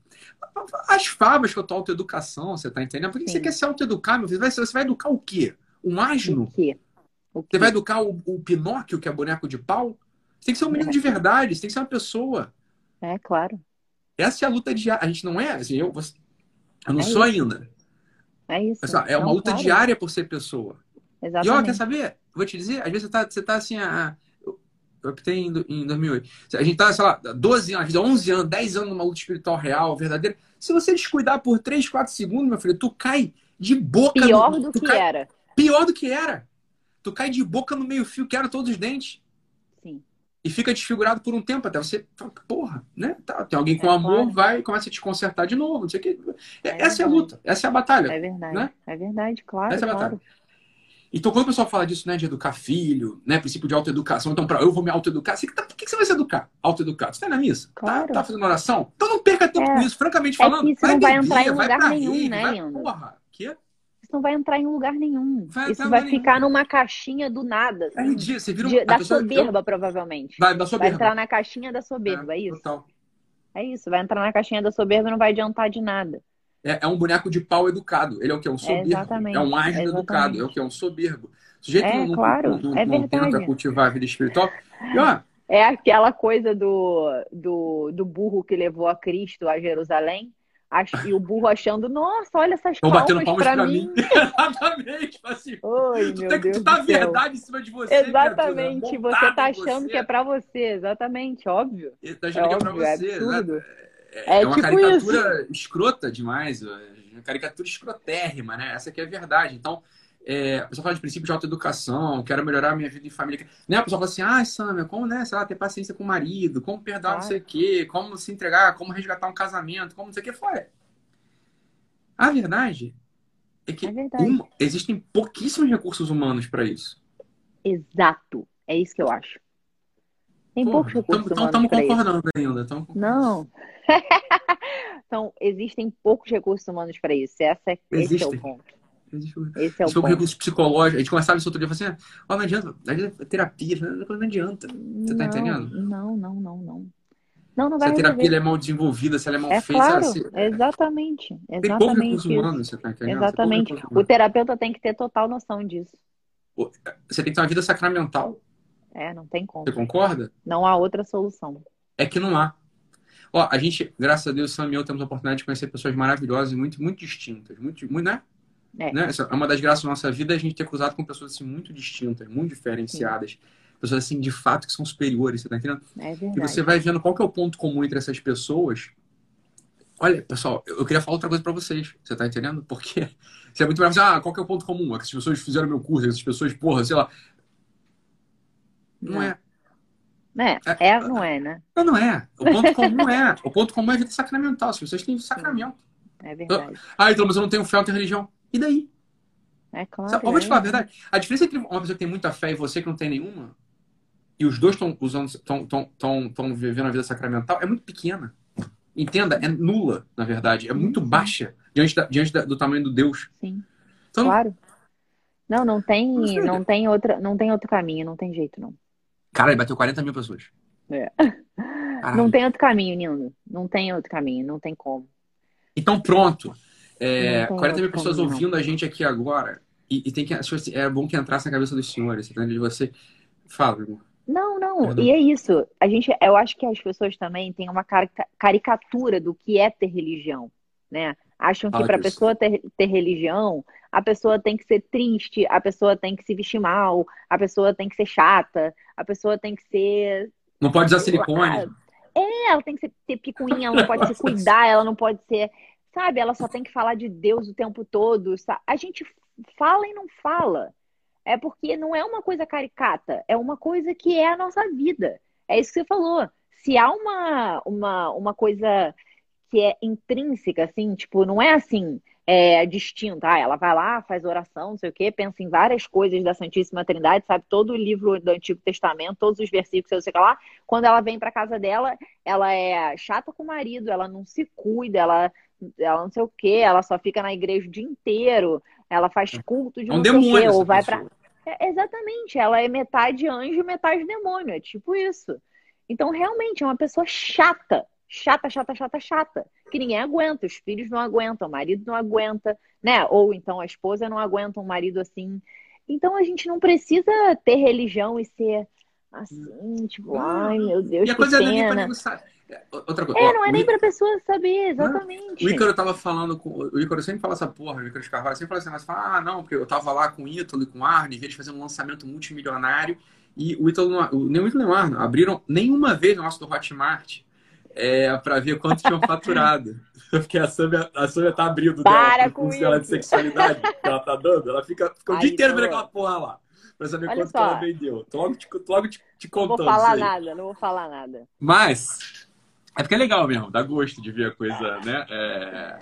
as favas que eu tô autoeducação você tá entendendo por que você quer se autoeducar meu filho você vai educar o quê um asno o quê? O quê? você vai educar o, o Pinóquio que é boneco de pau você tem que ser um menino é. de verdade você tem que ser uma pessoa é claro essa é a luta diária. A gente não é, assim, eu, você, eu não é sou isso. ainda. É isso. É uma não, luta diária por ser pessoa. Exatamente. E ó, quer saber? Vou te dizer, às vezes você tá, você tá assim, a, eu optei em, em 2008. A gente tá, sei lá, 12 anos, 11 anos, 10 anos numa luta espiritual real, verdadeira. Se você descuidar por 3, 4 segundos, meu filho, tu cai de boca Pior no, do que cai, era. Pior do que era. Tu cai de boca no meio-fio, que era todos os dentes e fica desfigurado por um tempo até você porra, né? Tá, tem alguém com é, amor, claro. vai e começa a te consertar de novo, não sei o que. É, é essa é a luta, essa é a batalha. É verdade. Né? É verdade, claro. Essa é a claro. batalha. Então, quando o pessoal fala disso, né, de educar filho, né, princípio de autoeducação, então, para eu vou me autoeducar, você, tá, por que você vai se educar? Autoeducar? Você tá na missa? Tá, claro. Tá, tá fazendo oração? Então não perca tempo é. com isso, francamente falando. É que isso vai não vai entrar em lugar nenhum, né, vai, Porra, que? Não vai entrar em lugar nenhum. Vai isso vai ficar nenhum. numa caixinha do nada. Assim, é Você vira um, de, da soberba, eu... provavelmente. Vai, da soberba. Vai entrar na caixinha da soberba, é, é isso? Total. É isso, vai entrar na caixinha da soberba e não vai adiantar de nada. É, é um boneco de pau educado. Ele é o que? Um soberbo. É, é um ágil educado. É o que? É um soberbo. O sujeito é, não, claro, não, é não tenta cultivar a vida espiritual. E, ó, é aquela coisa do, do, do burro que levou a Cristo a Jerusalém e o burro achando, nossa, olha essas Estão palmas, batendo palmas pra, pra mim. mim. Exatamente. Assim, Oi, tu, meu Deus tu tá do verdade em cima de você. Exatamente. Você tá achando que é pra você. Exatamente, óbvio. Ele tá achando é que é pra você. É, absurdo. é, é, é uma tipo caricatura isso. escrota demais. Uma caricatura escrotérrima, né? Essa aqui é a verdade. Então, é, a pessoa fala de princípio de autoeducação, quero melhorar a minha vida em família. Né? A pessoa fala assim, ah, Samia, como, né, sei lá, ter paciência com o marido, como perdoar ah. não sei o quê, como se entregar, como resgatar um casamento, como não sei o que. Foi. A verdade é que É verdade. um- existem pouquíssimos recursos humanos para isso. Exato. É isso que eu acho. Tem poucos recursos Então humanos estamos pra isso. concordando ainda. tamo concordando. Não. então, existem poucos recursos humanos para isso. Essa é, esse é o ponto. Existe um- Esse é o ponto. recurso psicológico. A gente conversava isso outro dia. Falei assim, ah, não adianta. Não adianta terapia. Não adianta. Você tá Não, entendendo? Não, não, não, não. Não, não Se vai a terapia resolver. é mal desenvolvida, se ela é mal É feita, claro, se- exatamente. tem pouco Exatamente recurso isso. humano, você tá entendendo? Tem Exatamente. recurso O terapeuta tem que ter total noção disso. Você tem que ter uma vida sacramental. É, não tem como. Você concorda? Não há outra solução. É que não há. Ó, a gente, graças a Deus, Sam e eu temos a oportunidade de conhecer pessoas maravilhosas e muito, muito distintas. Muito, muito, né? É. né? Essa é uma das graças da nossa vida é a gente ter cruzado com pessoas assim, muito distintas, muito diferenciadas. Pessoas assim, de fato, que são superiores, você tá entendendo? É E verdade. você vai vendo qual que é o ponto comum entre essas pessoas. Olha, pessoal, eu queria falar outra coisa pra vocês. Você tá entendendo? Porque você é muito mais ah, qual que é o ponto comum? É que essas pessoas fizeram meu curso, essas pessoas, porra, sei lá. Não, Não. é. É, é, não é, né? Não, não é. O ponto comum é. O ponto comum é a vida sacramental. As pessoas têm sacramento. É verdade. Ah, então, mas eu não tenho fé, eu tenho religião. E daí? É claro. Sabe, vou te falar a é. verdade. A diferença entre uma pessoa que tem muita fé e você que não tem nenhuma, e os dois estão usando, estão tão, tão, tão vivendo a vida sacramental, é muito pequena. Entenda, é nula, na verdade. É muito Sim. baixa diante, da- diante da- do tamanho do Deus. Sim, Então, claro. Não, não Não tem, sei. não tem outra, não tem outro caminho, não tem jeito, não. cara, ele bateu 40 mil pessoas. É. Caralho. Não tem outro caminho, Nino. Não tem outro caminho, não tem como. Então, pronto. É, Não tem 40 mil pessoas ouvindo a gente aqui agora. E, e tem que, é bom que entrasse na cabeça dos senhores. Tá entendendo? De você. Fala, irmão. Não, não, Perdão. e é isso. A gente, eu acho que as pessoas também têm uma carica- caricatura do que é ter religião, né? Acham que para a pessoa ter, ter religião, a pessoa tem que ser triste, a pessoa tem que se vestir mal, a pessoa tem que ser chata, a pessoa tem que ser Não pode usar silicone. É, ela tem que ser, ter picuinha, ela não pode se cuidar, ela não pode ser, sabe? Ela só tem que falar de Deus o tempo todo. sa- A gente fala e não fala. É porque não é uma coisa caricata, é uma coisa que é a nossa vida. É isso que você falou. Se há uma, uma, uma coisa que é intrínseca, assim, tipo, não é assim, é distinta. Ah, ela vai lá, faz oração, não sei o quê, pensa em várias coisas da Santíssima Trindade, sabe? Todo o livro do Antigo Testamento, todos os versículos, não sei o que lá. Quando ela vem pra casa dela, ela é chata com o marido, ela não se cuida, ela, ela não sei o quê, ela só fica na igreja o dia inteiro, ela faz culto de É um não sei o quê, ou vai pra. É, exatamente, ela é metade anjo, metade demônio, é tipo isso. Então, realmente, é uma pessoa chata, chata, chata, chata, chata, que ninguém aguenta, os filhos não aguentam, o marido não aguenta, né? Ou então a esposa não aguenta um marido assim. Então, a gente não precisa ter religião e ser assim, tipo, ai meu Deus, E a que coisa não é Outra coisa. É, não é nem pra pessoa saber, exatamente. O Ícaro tava falando com. O Ícaro sempre fala essa porra, o Ícaro de Carvalho sempre fala assim, mas fala, ah, não, porque eu tava lá com o Ítalo e com o Arne, eles fazendo um lançamento multimilionário, e o Ítalo, nem o Ítalo nem o Arne abriram nenhuma vez o nosso do Hotmart é, pra ver quanto tinham faturado. Porque a Sâmia, a Sâmia tá abrindo Para dela, com curso dela de isso. sexualidade que ela tá dando, ela fica, fica o Ai, dia inteiro vendo aquela porra lá. Pra saber Olha quanto que só. ela vendeu. Tô logo te, tô logo te, te Não contando. vou falar isso nada, não vou falar nada. Mas é porque é legal mesmo, dá gosto de ver a coisa, né? É,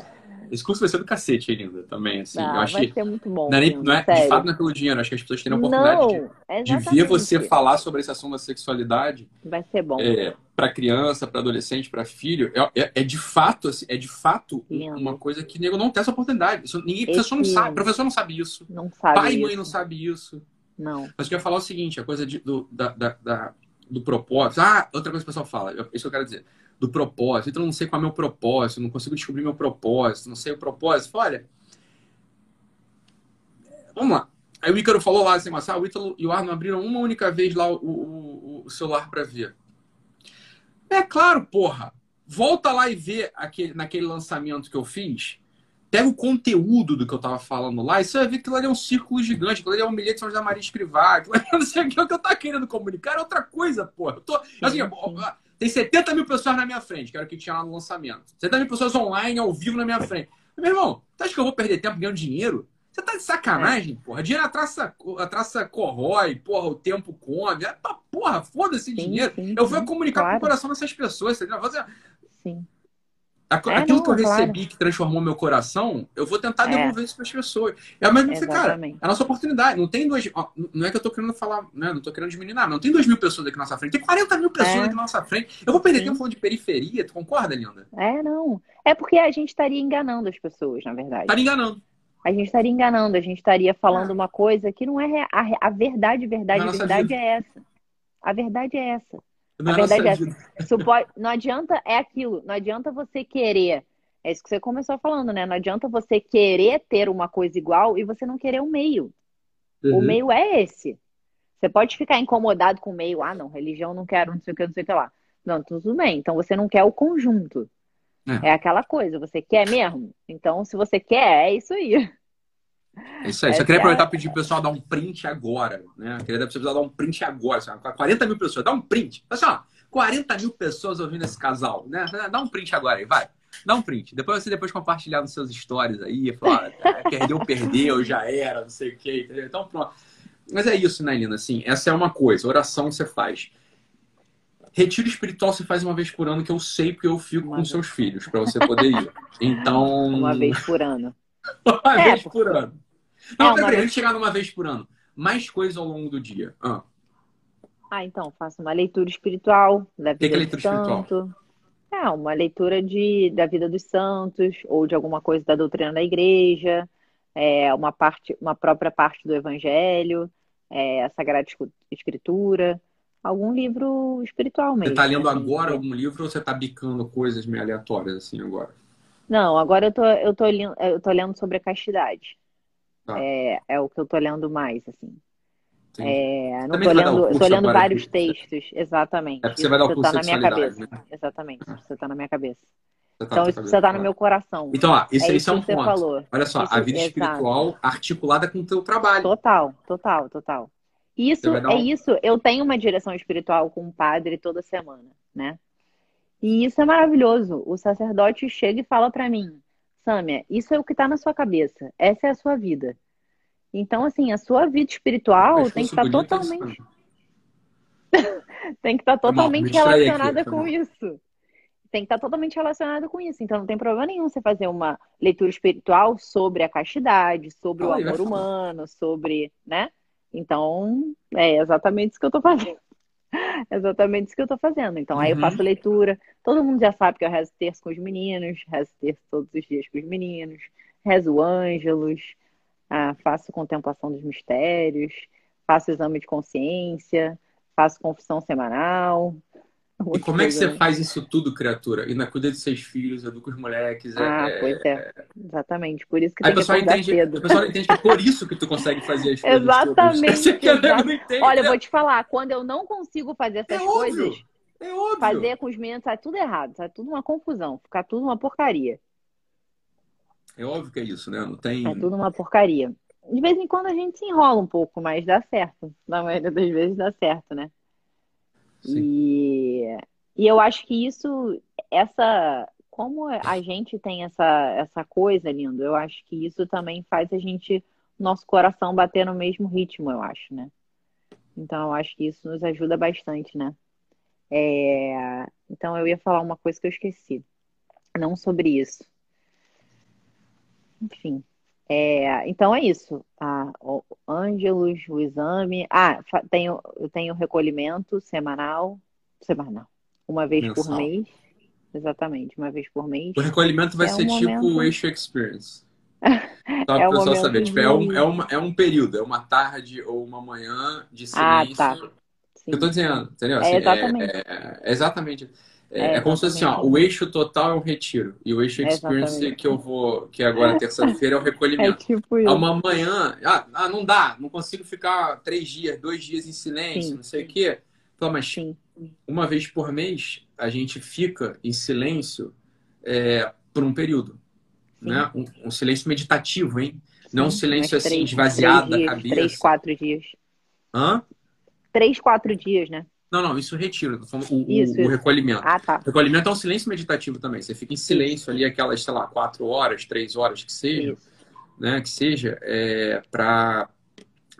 Esse curso vai ser do cacete ainda também, assim. Ah, eu acho vai ser muito bom. não é, nem- não é- de fato não é pelo dinheiro, acho que as pessoas terem a oportunidade de, Não, de ver exatamente. você falar sobre esse assunto da sexualidade Vai ser bom. é, para criança, para adolescente, para filho, é, é- é de fato, assim, é de fato Lindo. uma coisa que nego não tem essa oportunidade. Isso, ninguém, professor não sabe, professor não sabe isso, Não sabe pai e isso. mãe não sabe isso. Não. Mas eu queria falar o seguinte, a coisa de- do, da, da- da- do propósito. Ah, outra coisa que o pessoal fala, isso que eu quero dizer. Do propósito. Então, eu não sei qual é o meu propósito, não consigo descobrir meu propósito, não sei o propósito. Olha, vamos lá. Aí o Ícaro falou lá assim, mas ah, o Ítalo e o Arno abriram uma única vez lá o, o- o celular para ver. É claro, porra. Volta lá e vê aquele, naquele lançamento que eu fiz. Pega o conteúdo do que eu tava falando lá e você vai ver que aquilo ali é um círculo gigante, aquilo ali é um milhete de São José Maria Escrivá, aquilo ali não sei o que, o que eu tava querendo comunicar é outra coisa, porra. Eu tô, assim, sim. Tem 70 mil pessoas na minha frente, que era o que tinha lá no lançamento. 70 mil pessoas online, ao vivo na minha frente. Meu irmão, tu acha que eu vou perder tempo ganhando dinheiro? Você tá de sacanagem, porra. Dinheiro a traça, a traça corrói, porra, o tempo come. É, porra, foda-se dinheiro. sim, Eu vou sim, comunicar com claro. o coração dessas pessoas, entendeu? Dizer, Sim. Aquilo é, não, que eu recebi claro. que transformou meu coração, eu vou tentar é. devolver isso para as pessoas. É a mesma cara, é a nossa oportunidade. Não tem dois. Não é que eu tô querendo falar, né? Não tô querendo diminuir nada. Não tem dois mil pessoas aqui na nossa frente. Tem 40 mil pessoas é. aqui na nossa frente. Eu vou perder Sim. tempo falando de periferia. Tu concorda, Linda? É, não. É porque a gente estaria enganando as pessoas, na verdade. Estaria enganando. A gente estaria enganando, a gente estaria falando é. uma coisa que não é a, a verdade, verdade, a verdade é essa. A verdade é essa. Não a verdade é. Pode, não adianta, é aquilo. Não adianta você querer é isso que você começou falando, né? Não adianta você querer ter uma coisa igual e você não querer o um meio. Uhum. O meio é esse. Você pode ficar incomodado com o meio. Ah, não, religião não quero, não sei o que, não sei o que lá. Não, tudo bem. Então você não quer o conjunto. É. é aquela coisa. Você quer mesmo? Então, se você quer, é isso aí. É isso aí. Só queria é aproveitar e pedir pro pessoal dar um print agora, né? Queria dar dar um print agora. Assim, 40 mil pessoas, dá um print. Assim, ó, 40 mil pessoas ouvindo esse casal, né? Dá um print agora aí, vai. Dá um print. Depois você depois compartilhar nos seus stories aí, falar, ah, perdeu, perdeu, já era, não sei o quê. Entendeu? Então pronto. Mas é isso, né, Lina? Assim, essa é uma coisa. Oração você faz. Retiro espiritual você faz uma vez por ano, que eu sei porque eu fico uma com vez. seus filhos, para você poder ir. Então. Uma vez por ano. uma é, vez por ano. Não, é, peraí, vez... chegar numa vez por ano. Mais coisas ao longo do dia. Ah, ah então, faço uma leitura espiritual da vida que, que é leitura santo. espiritual? É, uma leitura de, da vida dos santos, ou de alguma coisa da doutrina da igreja, é, uma, parte, uma própria parte do evangelho, é, a Sagrada Escritura, algum livro espiritual mesmo. Você está lendo assim, agora algum livro ou você está bicando coisas meio aleatórias assim agora? Não, agora eu tô, eu tô, eu tô lendo sobre a castidade. Tá. É, é o que eu tô lendo mais, assim. É, não tô lendo, tô lendo vários textos, exatamente. É porque você vai dar o curso tá na minha cabeça. Né? Exatamente, você tá na minha cabeça. Tá então, isso precisa estar no meu coração. Então, ó, isso, é isso é um ponto. Falou. Olha só, isso, a vida espiritual exato. articulada com o teu trabalho. Total, total, total. Isso é isso. Eu tenho uma direção espiritual com um padre toda semana, né? E isso é maravilhoso. O sacerdote chega e fala para mim, Sâmia, isso é o que tá na sua cabeça. Essa é a sua vida. Então, assim, a sua vida espiritual tem que estar totalmente. tem que estar totalmente relacionada com isso. Tem que estar totalmente relacionada com isso. Então, não tem problema nenhum você fazer uma leitura espiritual sobre a castidade, sobre o amor humano, sobre, né? Então, é exatamente isso que eu estou fazendo. exatamente isso que eu estou fazendo. Então, uhum. aí eu uhum. faço leitura. Todo mundo já sabe que eu rezo terço com os meninos, rezo terço todos os dias com os meninos, rezo ângelos, ah, faço contemplação dos mistérios, faço exame de consciência, faço confissão semanal. E como é que você faz isso tudo, criatura? E na cuida de seus filhos, educa os moleques. É, ah, é, pois é. Exatamente. Por isso que Aí tem que entende, cedo. O pessoal entende que é por isso que tu consegue fazer as coisas. Exatamente. Exatamente. Olha, eu vou te falar, quando eu não consigo fazer essas é coisas, óbvio. É óbvio. fazer com os meninos, sai tudo errado, sai tudo uma confusão, ficar tudo uma porcaria. É óbvio que é isso, né? Não tem. É tudo uma porcaria. De vez em quando a gente se enrola um pouco, mas dá certo. Na maioria das vezes dá certo, né? E, e eu acho que isso, essa. Como a gente tem essa, essa coisa, lindo, eu acho que isso também faz a gente, nosso coração bater no mesmo ritmo, eu acho, né? Então eu acho que isso nos ajuda bastante, né? É... Então eu ia falar uma coisa que eu esqueci. Não sobre isso. Enfim. É, então é isso. Ah, o Ângelos, o exame. Ah, tenho, eu tenho recolhimento semanal. Semanal. Uma vez Mensal. por mês. Exatamente, uma vez por mês. O recolhimento vai é ser um tipo momento... o eixo experience. Só para é o pessoal saber. Tipo, é, um, é, uma, é um período, é uma tarde ou uma manhã de silêncio. Ah, tá. Eu tô dizendo, entendeu? É assim, é exatamente. É, é exatamente. É, é, é como se assim, ó, o eixo total é um retiro. E o eixo experience que eu vou, que agora terça-feira, é o recolhimento. É tipo isso. Uma manhã, ah, ah, não dá, não consigo ficar três dias, dois dias em silêncio, Sim. não sei o quê. Então, mas Sim. uma vez por mês a gente fica em silêncio é, por um período. Né? Um, um, silêncio meditativo, hein? Sim, não um silêncio assim, três, esvaziado três da cabeça. Três, quatro dias. Hã? Três, quatro dias, né? Não, não, isso retira, o, isso, o, o recolhimento. Ah, tá. O recolhimento é um silêncio meditativo também. Você fica em silêncio isso. ali, aquelas, sei lá, quatro horas, três horas que seja, isso. né? Que seja, é, para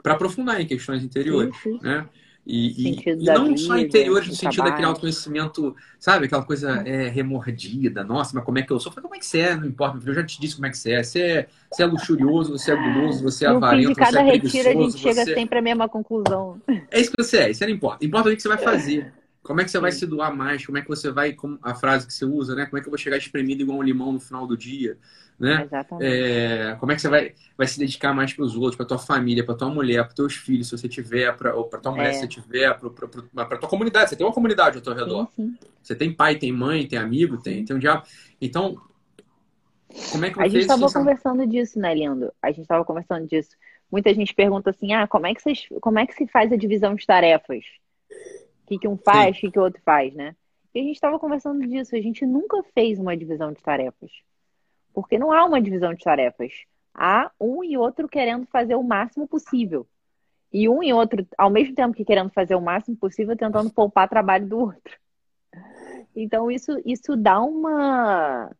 aprofundar em questões interiores, né? E, e, e não só interiores no sentido trabalho. daquele autoconhecimento, sabe? Aquela coisa é, remordida. Nossa, mas como é que eu sou? Falei, como é que você é? Não importa, eu já te disse como é que você é. Você é, você é luxurioso, você é guloso, você é avarento, você é preguiçoso. retiro a gente chega você... sempre à mesma conclusão. É isso que você é, isso não importa. Importa o que você vai fazer. Como é que você vai se doar mais? Como é que você vai, como a frase que você usa, né? Como é que eu vou chegar espremido igual um limão no final do dia? né? É, como é que você vai, vai se dedicar mais para os outros, para tua família, para tua mulher, para teus filhos, se você tiver, para tua mulher, é. se você tiver, para tua comunidade. Você tem uma comunidade ao teu redor. Sim, sim. Você tem pai, tem mãe, tem amigo, tem, tem um diabo. Então, como é que A gente estava conversando disso, né, Lindo? A gente estava conversando disso. Muita gente pergunta assim, ah, como é que, vocês, como é que se faz a divisão de tarefas? O que, que um faz, o que, que o outro faz, né? E a gente estava conversando disso. A gente nunca fez uma divisão de tarefas. Porque não há uma divisão de tarefas. Há um e outro querendo fazer o máximo possível. E um e outro, ao mesmo tempo que querendo fazer o máximo possível, tentando poupar trabalho do outro. Então, isso, isso dá uma,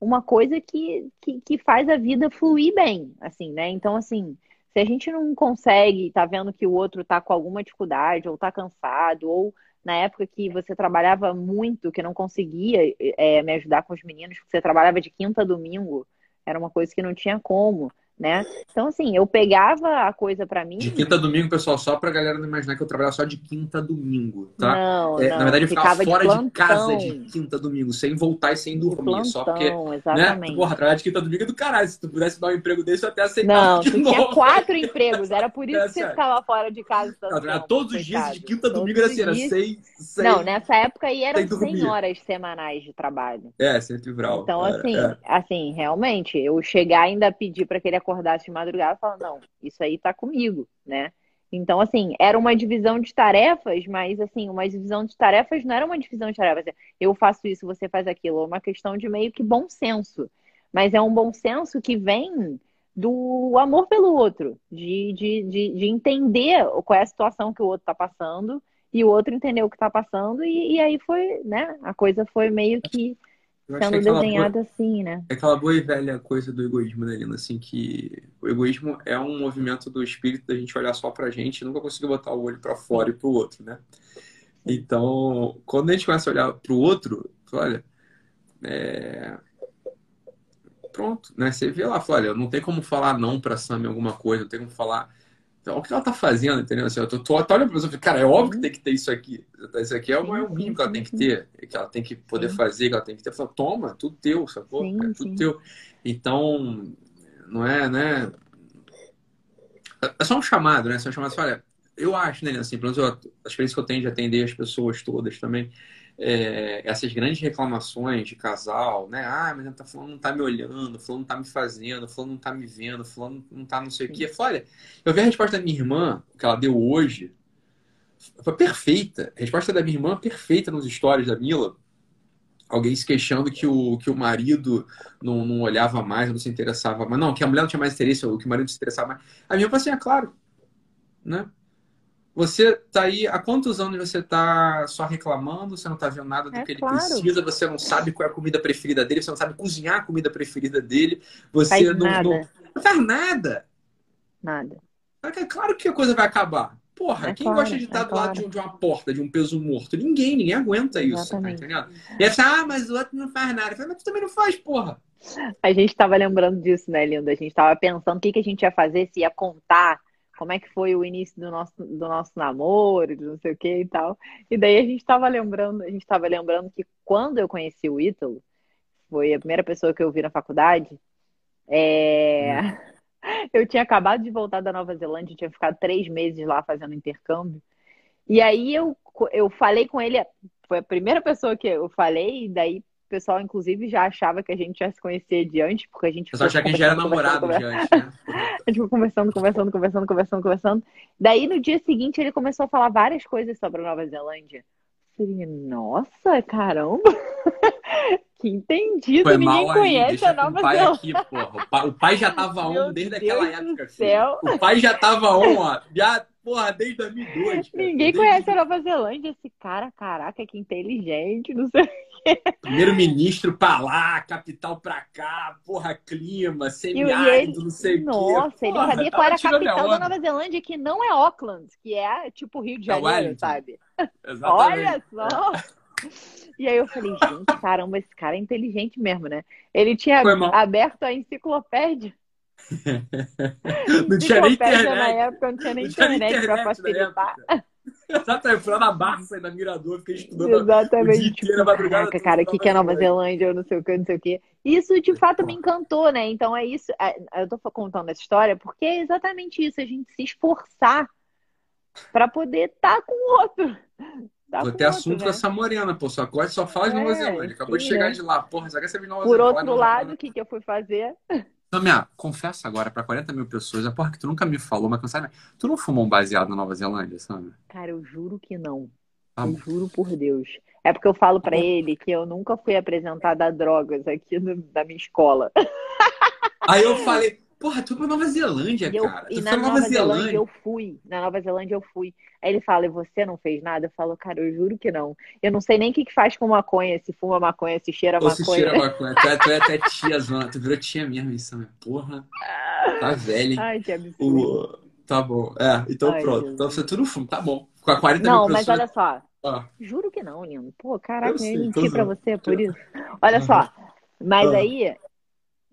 uma coisa que, que, que faz a vida fluir bem, assim, né? Então, assim, se a gente não consegue, tá vendo que o outro tá com alguma dificuldade, ou tá cansado, ou na época que você trabalhava muito, que não conseguia é, me ajudar com os meninos, porque você trabalhava de quinta a domingo, era uma coisa que não tinha como né? Então, assim, eu pegava a coisa para mim. De quinta a domingo, pessoal, só pra galera não imaginar que eu trabalhava só de quinta a domingo, tá? Não, é, não, na verdade, eu ficava, ficava fora de, de, casa de quinta a domingo, sem voltar e sem dormir, plantão, só porque. Né? Exatamente. Né? Porra, trabalhar de quinta a domingo é do caralho. Se tu pudesse dar um emprego desse, eu até aceitava. Não, tu novo. tinha quatro empregos, era por isso é, que você ficava fora de casa. Não, todos os dias, de quinta a domingo era assim, era seis, seis. Não, nessa época aí eram 100 horas semanais de trabalho. É, sempre vral. Então, assim, é. assim, realmente, eu chegar ainda a pedir para que ele acordasse de madrugada e fala, não, isso aí tá comigo, né? Então, assim, era uma divisão de tarefas, mas, assim, uma divisão de tarefas não era uma divisão de tarefas. Eu faço isso, você faz aquilo. É uma questão de meio que bom senso. Mas é um bom senso que vem do amor pelo outro, de, de, de, de entender qual é a situação que o outro está passando e o outro entendeu o que está passando, e, e aí foi, né? A coisa foi meio que sendo desenhada boa, assim, né? É aquela boa e velha coisa do egoísmo, né, Lina? Assim, que o egoísmo é um movimento do espírito da gente olhar só pra gente e nunca conseguir botar o olho para fora e pro outro, né? Então, quando a gente começa a olhar pro outro, olha, é... pronto, né? Você vê lá, fala, olha, não tem como falar não pra Sam em alguma coisa, não tem como falar então, o que ela tá fazendo, entendeu? Assim, eu tô, tô, tô olhando pra pessoa e cara, é óbvio que tem que ter isso aqui. Isso aqui é o, é o mínimo que ela tem que ter, que ela tem que poder sim. fazer, que ela tem que ter. Falo, toma, tudo teu, sacou? Sim, é tudo sim. teu. Então, não é, né? É só um chamado, né? Só um chamado, olha, eu acho, né, assim, pelo menos eu, a experiência que eu tenho de atender as pessoas todas também, é, essas grandes reclamações de casal, né? Ah, mas tá falando não tá me olhando, falando não tá me fazendo, falando não tá me vendo, falando não tá não sei o quê. olha, eu vi a resposta da minha irmã, que ela deu hoje, foi perfeita. A resposta da minha irmã perfeita nos stories da Mila. Alguém se queixando que o, que o marido não, não olhava mais, não se interessava mais. Não, que a mulher não tinha mais interesse, que o marido se interessava mais. A minha irmã falou assim, é claro, né? Você tá aí, há quantos anos você tá só reclamando, você não tá vendo nada do é, que ele claro. precisa, você não sabe qual é a comida preferida dele, você não sabe cozinhar a comida preferida dele, você faz não, não, não faz nada. Nada. É claro que a coisa vai acabar. Porra, é quem claro, gosta de estar é do claro. lado de, de, uma porta, de um peso morto? Ninguém, ninguém aguenta isso, tá entendendo? E aí ah, mas o outro não faz nada. Falei, mas tu também não faz, porra. A gente estava lembrando disso, né, Linda? A gente estava pensando o que, que a gente ia fazer, se ia contar como é que foi o início do nosso, do nosso namoro, não sei o que e tal. E daí a gente estava lembrando, a gente estava lembrando que quando eu conheci o Ítalo, foi a primeira pessoa que eu vi na faculdade, é... hum. eu tinha acabado de voltar da Nova Zelândia, tinha ficado três meses lá fazendo intercâmbio. E aí eu, eu falei com ele, foi a primeira pessoa que eu falei, e daí o pessoal, inclusive, já achava que a gente já se conhecia de antes, porque a gente. Só achava que a gente já era namorado de antes, né? a gente foi conversando, conversando, conversando, conversando, conversando. Daí, no dia seguinte, ele começou a falar várias coisas sobre a Nova Zelândia. Falei, nossa, caramba! que entendido, Foi ninguém conhece a Nova Zelândia. Aqui. O pai já tava on desde Deus aquela época. Céu. O pai já tava on, ó. Já porra, desde 2002. Cara. Ninguém desde... conhece a Nova Zelândia. Esse cara, caraca, que inteligente, não sei Primeiro-ministro pra lá, capital pra cá, porra, clima, semiárido, não sei o quê. Nossa, ele sabia qual era a capital da Nova Zelândia, que não é Auckland, que é tipo Rio de é Janeiro, é sabe? Exatamente. Olha só! E aí eu falei, gente, caramba, esse cara é inteligente mesmo, né? Ele tinha aberto a enciclopédia. não tinha nem internet. Na época não tinha nem não internet, internet pra facilitar. Exatamente, fui lá na Barça, na Mirador, fiquei estudando Exatamente. o dia inteiro, tipo, madrugada. Caraca, cara, o que, que é Nova Zelândia, eu não sei o que, não sei o que. Isso, de fato, me encantou, né? Então, é isso. É, eu tô contando essa história porque é exatamente isso, a gente se esforçar para poder estar tá com o outro. Tá Vou ter outro, assunto né? com essa morena, pô. Só corte, só fala de Nova é, Zelândia. Acabou sim, de chegar é. de lá. Porra, já quer saber de Nova Por Zelândia. Por outro lado, o que, que eu fui fazer? Samia, confessa agora pra 40 mil pessoas, a porra que tu nunca me falou, mas sabe, tu não fumou um baseado na Nova Zelândia, sabe? Cara, eu juro que não. Ah, eu juro por Deus. É porque eu falo para ele que eu nunca fui apresentada a drogas aqui no, na minha escola. Aí eu falei, Porra, tu foi pra Nova Zelândia, eu, cara. E tu na Nova, Nova Zelândia, Zelândia eu fui. Na Nova Zelândia eu fui. Aí ele fala, e você não fez nada? Eu falo, cara, eu juro que não. Eu não sei nem o que, que faz com maconha, se fuma maconha, se cheira Ou maconha. Se cheira maconha. Tu é, tu é até tia, zona. Tu virou tia mesmo, isso, né? Porra. Tá velha. Ai, que absurdo. O... Tá bom. É, então Ai, pronto. Então você tudo fumo, tá bom. Com a 40 não, mas olha só. Ah. Juro que não, lindo. Pô, caraca, eu, eu menti pra você por isso. Olha uhum. só. Mas ah. aí,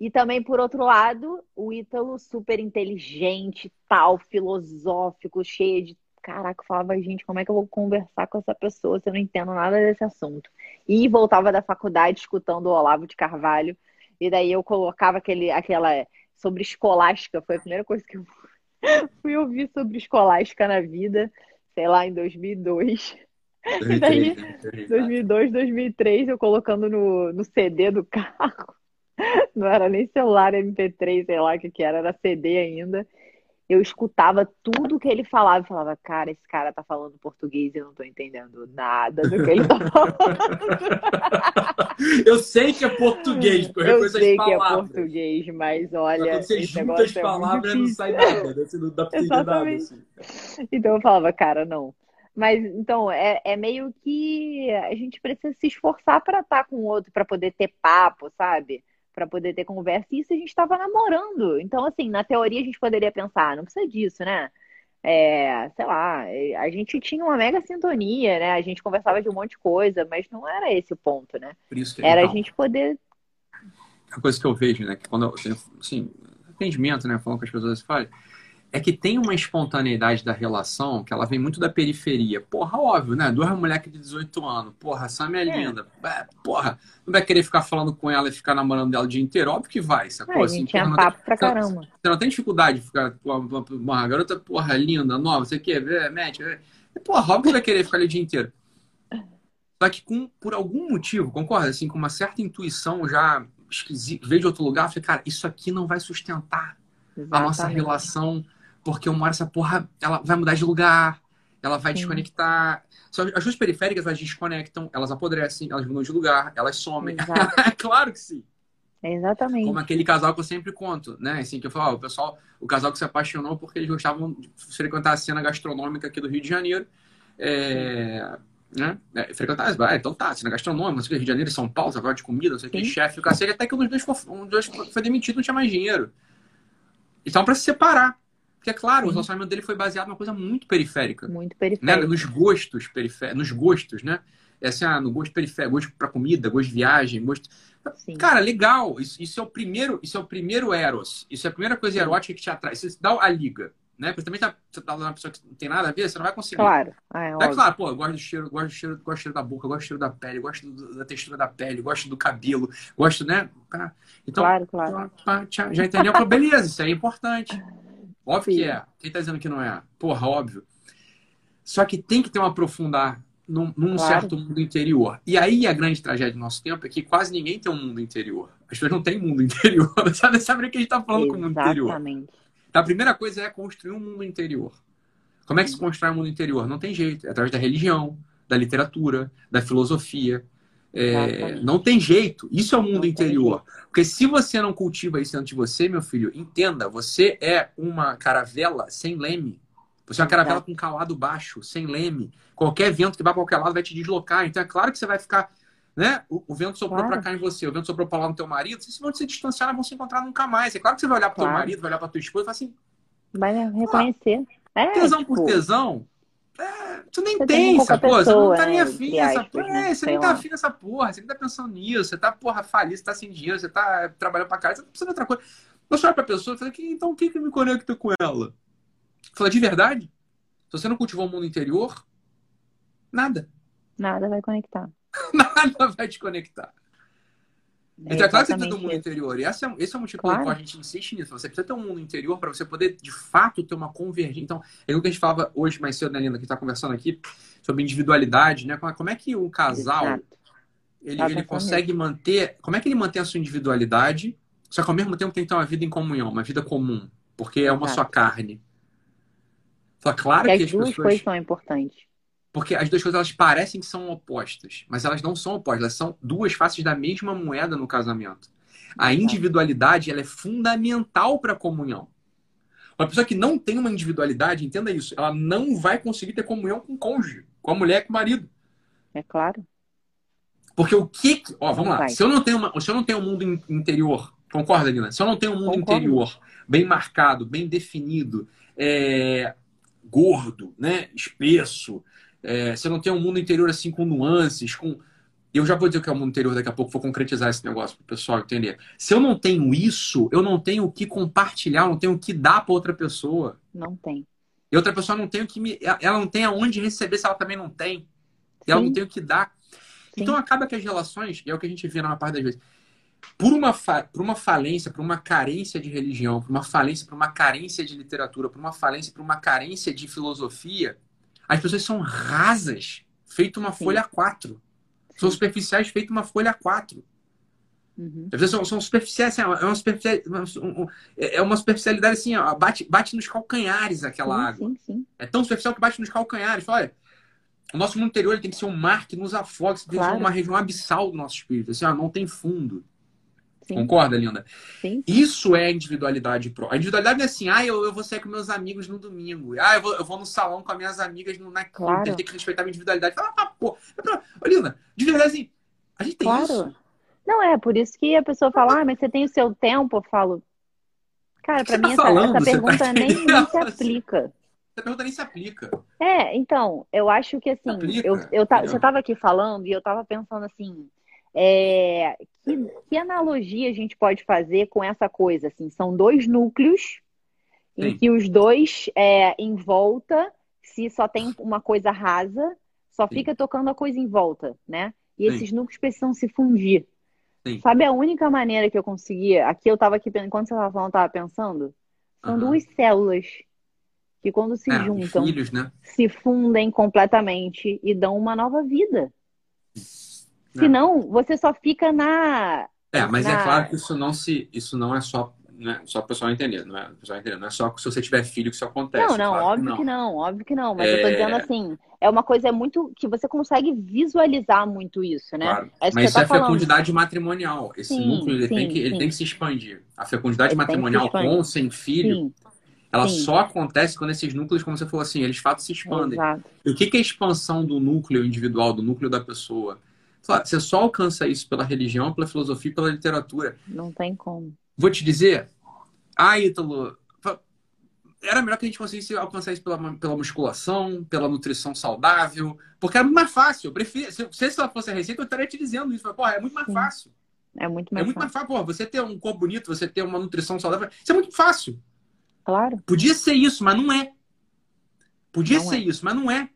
e também, por outro lado, o Ítalo super inteligente, tal, filosófico, cheio de. Caraca, falava, gente, como é que eu vou conversar com essa pessoa se eu não entendo nada desse assunto? E voltava da faculdade escutando o Olavo de Carvalho. E daí eu colocava aquele, aquela sobre escolástica, foi a primeira coisa que eu fui ouvir sobre escolástica na vida, sei lá, em 2002. 2003, e daí, 2002, 2003, eu colocando no, no CD do carro. Não era nem celular MP3, sei lá o que, que era, era CD ainda. Eu escutava tudo que ele falava e falava, cara, esse cara tá falando português e eu não tô entendendo nada do que ele tá falando. eu sei que é português, porque eu, eu sei que é português, mas olha. Quando você junta as é palavras, não sai nada, né? Você não dá pra entender nada. Assim. Então eu falava, cara, não. Mas então é, é meio que a gente precisa se esforçar para estar tá com o outro, para poder ter papo, sabe? Para poder ter conversa. E isso a gente estava namorando. Então, assim, na teoria a gente poderia pensar, não precisa disso, né? É, sei lá, a gente tinha uma mega sintonia, né? A gente conversava de um monte de coisa, mas não era esse o ponto, né? Por isso que era a gente poder. A coisa que eu vejo, né? Que quando eu, assim, atendimento, né? Falando com as pessoas, falam, é que tem uma espontaneidade da relação que ela vem muito da periferia. Porra, óbvio, né? Duas mulheres de 18 anos. Porra, a Sam é, é. linda. É, porra, não vai querer ficar falando com ela e ficar namorando dela o dia inteiro? Óbvio que vai, sacou? É, assim, tinha papo tem, pra caramba. Você não tem dificuldade de ficar com uma, uma, garota, porra, linda, nova, você quer ver, mete. Porra, óbvio que vai querer ficar ali o dia inteiro. Só que com, por algum motivo, concorda? Assim, com uma certa intuição já esquisita, veio de outro lugar, eu falei, cara, isso aqui não vai sustentar Exatamente. a nossa relação porque uma hora essa porra ela vai mudar de lugar, ela vai Sim. desconectar. As duas periféricas elas desconectam, elas apodrecem, elas mudam de lugar, elas somem. claro que sim. Exatamente. Como aquele casal que eu sempre conto, né? Assim, que eu falo, ó, o pessoal, o casal que se apaixonou porque eles gostavam de frequentar a cena gastronômica aqui do Rio de Janeiro. É, né? É, frequentar, ah, então tá, cena gastronômica, não sei o Rio de Janeiro, São Paulo, agora de comida, não sei o que, chefe, o cacete, até que um dos dois, um dos dois foi demitido, não tinha mais dinheiro. Então, para se separar. Porque, é claro, Sim. o relacionamento dele foi baseado numa coisa muito periférica. Muito periférica. Né? Nos gostos periféricos, nos gostos, né? É assim, ah, no gosto periférico, gosto para comida, gosto de viagem, gosto. Sim. Cara, legal. Isso, isso, é o primeiro, isso é o primeiro eros. Isso é a primeira coisa erótica que te atrai. Isso dá a liga, né? Porque também tá, você tá uma pessoa que não tem nada a ver, você não vai conseguir. Claro. É, é claro, pô, eu gosto do cheiro, gosto do cheiro, gosto do cheiro da boca, gosto do cheiro da pele, gosto do, da textura da pele, gosto do cabelo, gosto, né? Então, claro, claro. já entendeu? Beleza, isso é importante. Óbvio Sim. que é. Quem tá dizendo que não é? Porra, óbvio. Só que tem que ter um aprofundar num, num claro. certo mundo interior. E aí a grande tragédia do nosso tempo é que quase ninguém tem um mundo interior. As pessoas não têm mundo interior. Sabe, sabe o que a gente tá falando Exatamente. com o mundo interior? Então, a primeira coisa é construir um mundo interior. Como é que se constrói um mundo interior? Não tem jeito. É através da religião, da literatura, da filosofia, é, não tem jeito. Isso é o mundo interior. Porque se você não cultiva isso dentro de você, meu filho, entenda, você é uma caravela sem leme. Você é uma caravela com calado baixo, sem leme. Qualquer vento que vá para qualquer lado vai te deslocar. Então é claro que você vai ficar. Né? O, o vento soprou claro. para cá em você, o vento soprou para lá no teu marido. Vocês vão se distanciar, não vão se encontrar nunca mais. É claro que você vai olhar para claro. teu marido, vai olhar para tua esposa e falar assim. Vai reconhecer. é, tesão tipo... por tesão. É, tu nem você tem, essa porra. Você não tá nem afim dessa porra. Né? É, você nem tá afim dessa porra. Você nem tá pensando nisso. Você tá, porra, falido, você tá sem dinheiro, você tá trabalhando pra casa, você tá precisando de outra coisa. Eu olho pra pessoa e falo, então o que que me conecta com ela? Fala, de verdade? Se você não cultivou o mundo interior, nada. Nada vai conectar. nada vai te conectar. É então, é claro que você precisa ter um mundo isso. interior. E esse é, esse é o motivo claro. pelo qual a gente insiste nisso. Você precisa ter um mundo interior para você poder, de fato, ter uma convergência. Então, é o que a gente falava hoje mais cedo, né, Linda, que está conversando aqui, sobre individualidade, né? Como é que o casal ele, ele consegue manter. Como é que ele mantém a sua individualidade, só que ao mesmo tempo tem que ter uma vida em comunhão, uma vida comum, porque é uma Exato. só carne. Fala, claro que, que as, duas pessoas... coisas são importantes. Porque as duas coisas elas parecem que são opostas, mas elas não são opostas, elas são duas faces da mesma moeda no casamento. A individualidade ela é fundamental para a comunhão. Uma pessoa que não tem uma individualidade, entenda isso, ela não vai conseguir ter comunhão com o cônjuge, com a mulher, com o marido. É claro. Porque o que. Ó, vamos lá. Vai. Se eu, não tenho uma, se eu não tenho um mundo interior, concorda, Nina? Se eu não tenho um mundo Concordo. interior bem marcado, bem definido, é, gordo, né? espesso, é, você não tem um mundo interior assim com nuances, com. Eu já vou dizer o que é o mundo interior daqui a pouco, vou concretizar esse negócio para o pessoal entender. Se eu não tenho isso, eu não tenho o que compartilhar, não tenho o que dar para outra pessoa. Não tem. E outra pessoa não tem o que me. Ela não tem aonde receber se ela também não tem. E ela não tem o que dar. Sim. Então acaba que as relações, e é o que a gente vê na maior parte das vezes, por uma, fa... por uma falência, por uma carência de religião, por uma falência, por uma carência de literatura, por uma falência, por uma carência de filosofia, as pessoas são rasas, feito uma Sim. folha A4. São superficiais, feito uma folha A4. Uhum. As pessoas são, são superficiais, assim, é, uma superficialidade, é uma superficialidade assim, ó, bate, bate nos calcanhares aquela sim, água. Sim, sim. É tão superficial que bate nos calcanhares. Olha, o nosso mundo interior tem que ser um mar que nos afoga, tem que ser uma região abissal do nosso espírito. Assim, ó, não tem fundo. Sim. Concorda, Linda? Sim. Isso é individualidade pro. A individualidade não é assim, ah, eu, eu vou sair com meus amigos no domingo. Ah, eu vou, eu vou no salão com as minhas amigas no, na claro. Eu tenho que respeitar a minha individualidade. Fala, ah, pô. Ô, Linda, de verdade, assim, a gente tem claro. isso. Não, é, por isso que a pessoa fala, ah, mas você tem o seu tempo. Eu falo, cara, pra mim tá essa, essa, tá pergunta tá nem, nem se aplica. Essa pergunta nem se aplica. É, então, eu acho que assim, aplica, eu, eu, você tava aqui falando e eu tava pensando assim, é, que, que, analogia a gente pode fazer com essa coisa? Assim, são dois núcleos Sim. em que os dois é, em volta, se só tem uma coisa rasa, só Sim. fica tocando a coisa em volta, né? E Sim. esses núcleos precisam se fundir. Sabe a única maneira que eu conseguia? Aqui eu estava aqui, enquanto você estava falando, eu estava pensando. São uhum. duas células que quando se é, juntam, filhos, né? se fundem completamente e dão uma nova vida. Senão, você só fica na. É, mas na... é claro que isso não se. Isso não é só. Né? Só o pessoal entender, não é? Pessoal entender. Não é só se você tiver filho que isso acontece. Não, não, claro óbvio que não. que não. óbvio que não. Mas é... eu tô é. dizendo assim, é uma coisa muito que você consegue visualizar muito isso, né? Claro. É mas isso tá é falando. fecundidade matrimonial. Esse sim, núcleo ele, sim, tem que, ele tem que se expandir. A fecundidade ele matrimonial com ou sem filho. Ela Sim. só acontece quando esses núcleos, como você falou assim, eles de fato se expandem. Exato. E o que é a expansão do núcleo individual, do núcleo da pessoa? Você só alcança isso pela religião, pela filosofia, pela literatura. Não tem como. Vou te dizer, ah, Ítalo, era melhor que a gente conseguisse alcançar isso pela, pela musculação, pela nutrição saudável, porque era muito mais fácil. Eu prefiro, se, se essa fosse a receita, eu estaria te dizendo isso. Mas, porra, é muito mais Sim. fácil. É muito mais é muito fácil. mais fácil. Porra, você ter um corpo bonito, você ter uma nutrição saudável, isso é muito fácil. Claro. Podia ser isso, mas não é. Podia não ser é. isso, mas não é.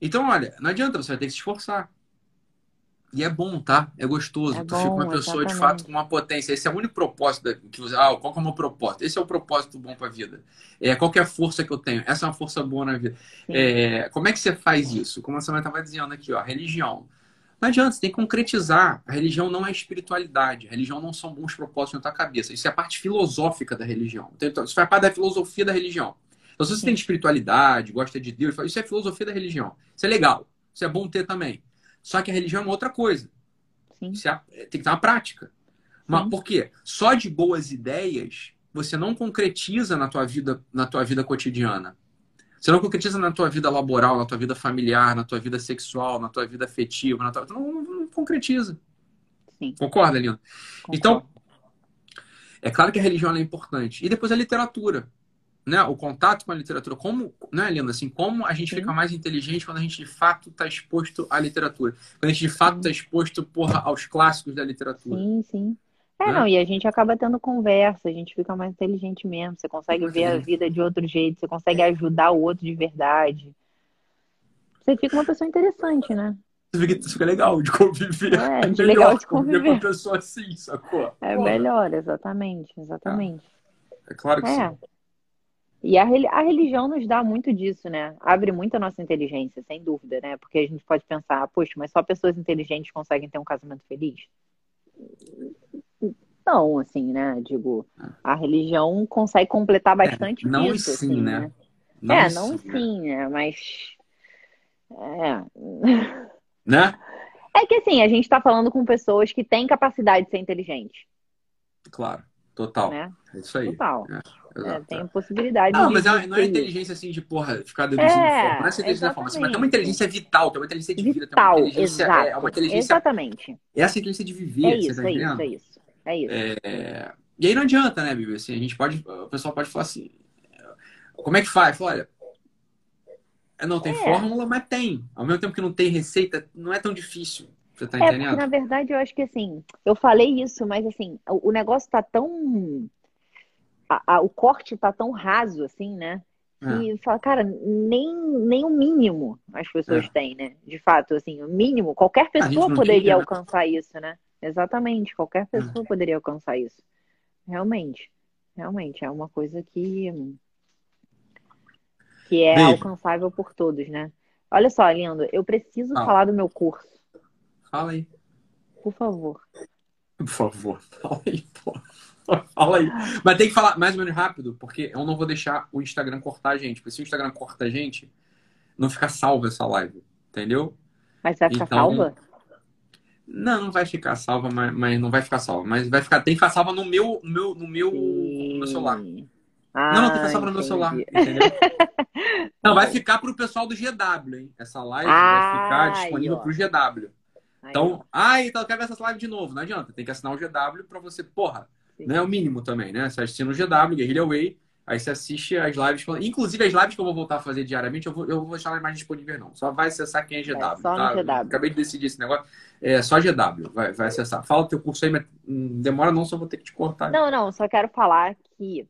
Então, olha, não adianta, você vai ter que se esforçar. E é bom, tá? É gostoso. É tu bom, fica uma pessoa exatamente. de fato com uma potência. Esse é o único propósito que você. Ah, qual que é o meu propósito? Esse é o propósito bom para a vida. É, qual que é a força que eu tenho? Essa é uma força boa na vida. É, como é que você faz isso? Como a Samanta estava dizendo aqui, ó, religião. Não adianta, você tem que concretizar. A religião não é espiritualidade. A religião não são bons propósitos na tua cabeça. Isso é a parte filosófica da religião. Então, isso faz parte da filosofia da religião. Então, se você Sim. tem espiritualidade, gosta de Deus, isso é filosofia da religião. Isso é legal. Isso é bom ter também. Só que a religião é uma outra coisa. Sim. Você tem que ter uma prática. Mas por quê? Só de boas ideias você não concretiza na tua vida, na tua vida cotidiana. Você não concretiza na tua vida laboral, na tua vida familiar, na tua vida sexual, na tua vida afetiva, na tua... Não, não, não concretiza. Sim. Concorda, Lina? Então, é claro que a religião é importante. E depois a literatura. Né? O contato com a literatura. Como, né, Linda? Assim, como a gente Sim. fica mais inteligente quando a gente de fato está exposto à literatura. Quando a gente de fato está exposto porra, aos clássicos da literatura. Sim, sim. É, né? não, e a gente acaba tendo conversa, a gente fica mais inteligente mesmo. Você consegue ver a vida de outro jeito, você consegue ajudar o outro de verdade. Você fica uma pessoa interessante, né? Você fica, fica legal de conviver. É, de é legal de conviver. com uma pessoa assim, sacou? É Porra. melhor, exatamente, exatamente. É, é claro que é. sim. E a, a religião nos dá muito disso, né? Abre muito a nossa inteligência, sem dúvida, né? Porque a gente pode pensar, poxa, mas só pessoas inteligentes conseguem ter um casamento feliz? Não, assim, né? Digo, a religião consegue completar é, bastante é, não isso. E sim, assim, né? né? Não é, não sim, sim, né? Mas. É. Né? É que assim, a gente está falando com pessoas que têm capacidade de ser inteligente. Claro, total. Né? É isso aí. Total. É, é, tem possibilidade Não, mas é, não é inteligência assim de porra, ficar deduzindo é, forma. Não é inteligência da forma, mas tem uma inteligência vital, tem uma inteligência de vida, vital, tem uma inteligência. Exato, é, uma inteligência. Exatamente. É essa inteligência de viver, é isso, você tá é isso, é isso. É isso. É... E aí não adianta, né, Bíblia? Assim, a gente pode. O pessoal pode falar assim. Como é que faz? Fala, olha, não tem é. fórmula, mas tem. Ao mesmo tempo que não tem receita, não é tão difícil. Você tá é, entendendo? na verdade, eu acho que assim, eu falei isso, mas assim, o, o negócio tá tão. A, a, o corte tá tão raso, assim, né? E é. fala, cara, nem, nem o mínimo as pessoas é. têm, né? De fato, assim, o mínimo, qualquer pessoa poderia tinha, né? alcançar isso, né? Exatamente, qualquer é. pessoa poderia alcançar isso. Realmente, realmente, é uma coisa que que é Beijo. alcançável por todos, né? Olha só, lindo, eu preciso ah. falar do meu curso. Fala aí. Por favor. Por favor, fala aí, pô. Fala aí. Mas tem que falar mais ou menos rápido, porque eu não vou deixar o Instagram cortar a gente. Porque se o Instagram corta a gente, não fica salva essa live. Entendeu? Mas vai ficar então... salva? Não, não vai ficar salva, mas, mas, não vai ficar salva. Mas vai ficar, tem que ficar salva no meu, no meu, no meu, no meu celular. Ah, não, não, tem que passar para o meu celular, entendeu? não, vai ficar para o pessoal do GW, hein? Essa live ah, vai ficar disponível para o GW. Então, ah, então eu quero ver essa live de novo. Não adianta, tem que assinar o GW para você, porra, Sim. não é o mínimo também, né? Você assina o GW, Guerrilla Way, aí você assiste as lives. Inclusive, as lives que eu vou voltar a fazer diariamente, eu vou, eu vou deixar mais disponível, não. Só vai acessar quem é GW. É, só tá? GW. Acabei de decidir esse negócio. É só GW, vai, vai acessar. Fala o teu curso aí, mas hum, demora não, só vou ter que te cortar. Não, não, só quero falar que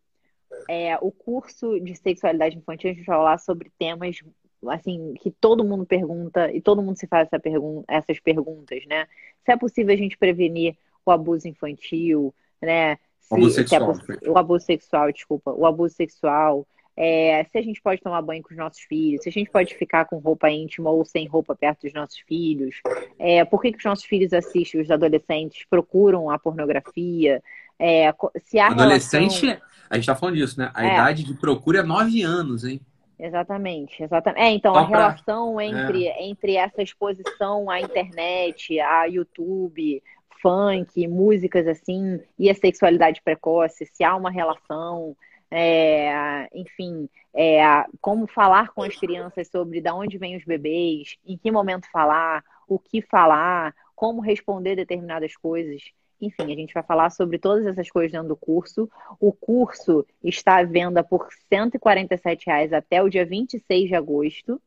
é, o curso de sexualidade infantil, a gente vai falar sobre temas assim que todo mundo pergunta e todo mundo se faz essa pergun essas perguntas, né? Se é possível a gente prevenir o abuso infantil, né? Se, o abuso sexual. É o abuso sexual, desculpa, o abuso sexual. É, se a gente pode tomar banho com os nossos filhos, se a gente pode ficar com roupa íntima ou sem roupa perto dos nossos filhos, é, por que, que os nossos filhos assistem, os adolescentes procuram a pornografia, é, se a Adolescente, relação... a gente tá falando disso, né? A é. idade de procura é nove anos, hein? Exatamente, exatamente. É, então, Só a pra... relação entre, é. entre essa exposição à internet, a YouTube, funk, músicas assim, e a sexualidade precoce, se há uma relação, é, enfim, é, como falar com as crianças sobre de onde vêm os bebês, em que momento falar, o que falar, como responder determinadas coisas. Enfim, a gente vai falar sobre todas essas coisas dentro do curso. O curso está à venda por 147 reais até o dia 26 de agosto.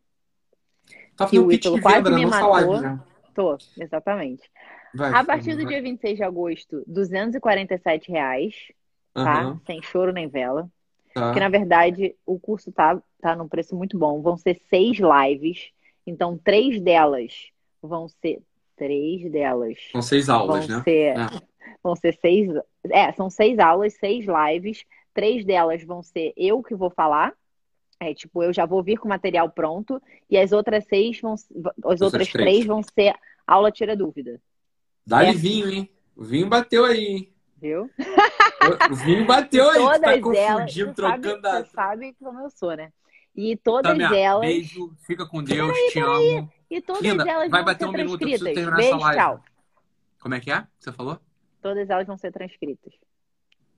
Tá que o Ítalo quase venda, me matou. Live, Tô, exatamente. Vai, a partir do vai. dia 26 de agosto, 247 reais, tá? Uhum. Sem choro nem vela. Tá. Porque, na verdade, o curso tá, tá num preço muito bom. Vão ser seis lives. Então, três delas vão ser três delas. São seis aulas, vão né? Ser, é. Vão ser seis. É, são seis aulas, seis lives. Três delas vão ser eu que vou falar. É, tipo, eu já vou vir com o material pronto. E as outras seis vão. As outras três. três. vão ser aula tira dúvida. Dá-lhe vinho, hein? O vinho bateu aí, hein? Viu? O vinho bateu aí, todas tá confundindo, trocando sabe, Você sabe como eu sou, né? E todas tá, elas. Beijo, fica com Deus, peraí, te peraí. amo. E todas Linda, elas vai vão bater ser um minuto, eu preciso terminar Beijo, essa live. Tchau. Como é que é? Você falou? Todas elas vão ser transcritas.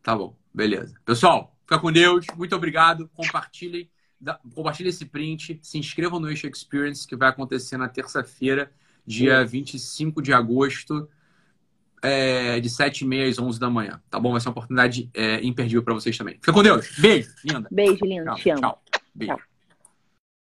Tá bom, beleza. Pessoal, fica com Deus. Muito obrigado. Compartilhem. compartilhe esse print, se inscrevam no Eixo Experience, que vai acontecer na terça-feira, dia Isso. 25 de agosto, é, de 7h30 às 11 da manhã. Tá bom? Vai ser uma oportunidade é, imperdível para vocês também. Fica com Deus. Beijo, linda. Beijo, linda. Tchau, Te amo. Tchau. Beijo. Tchau.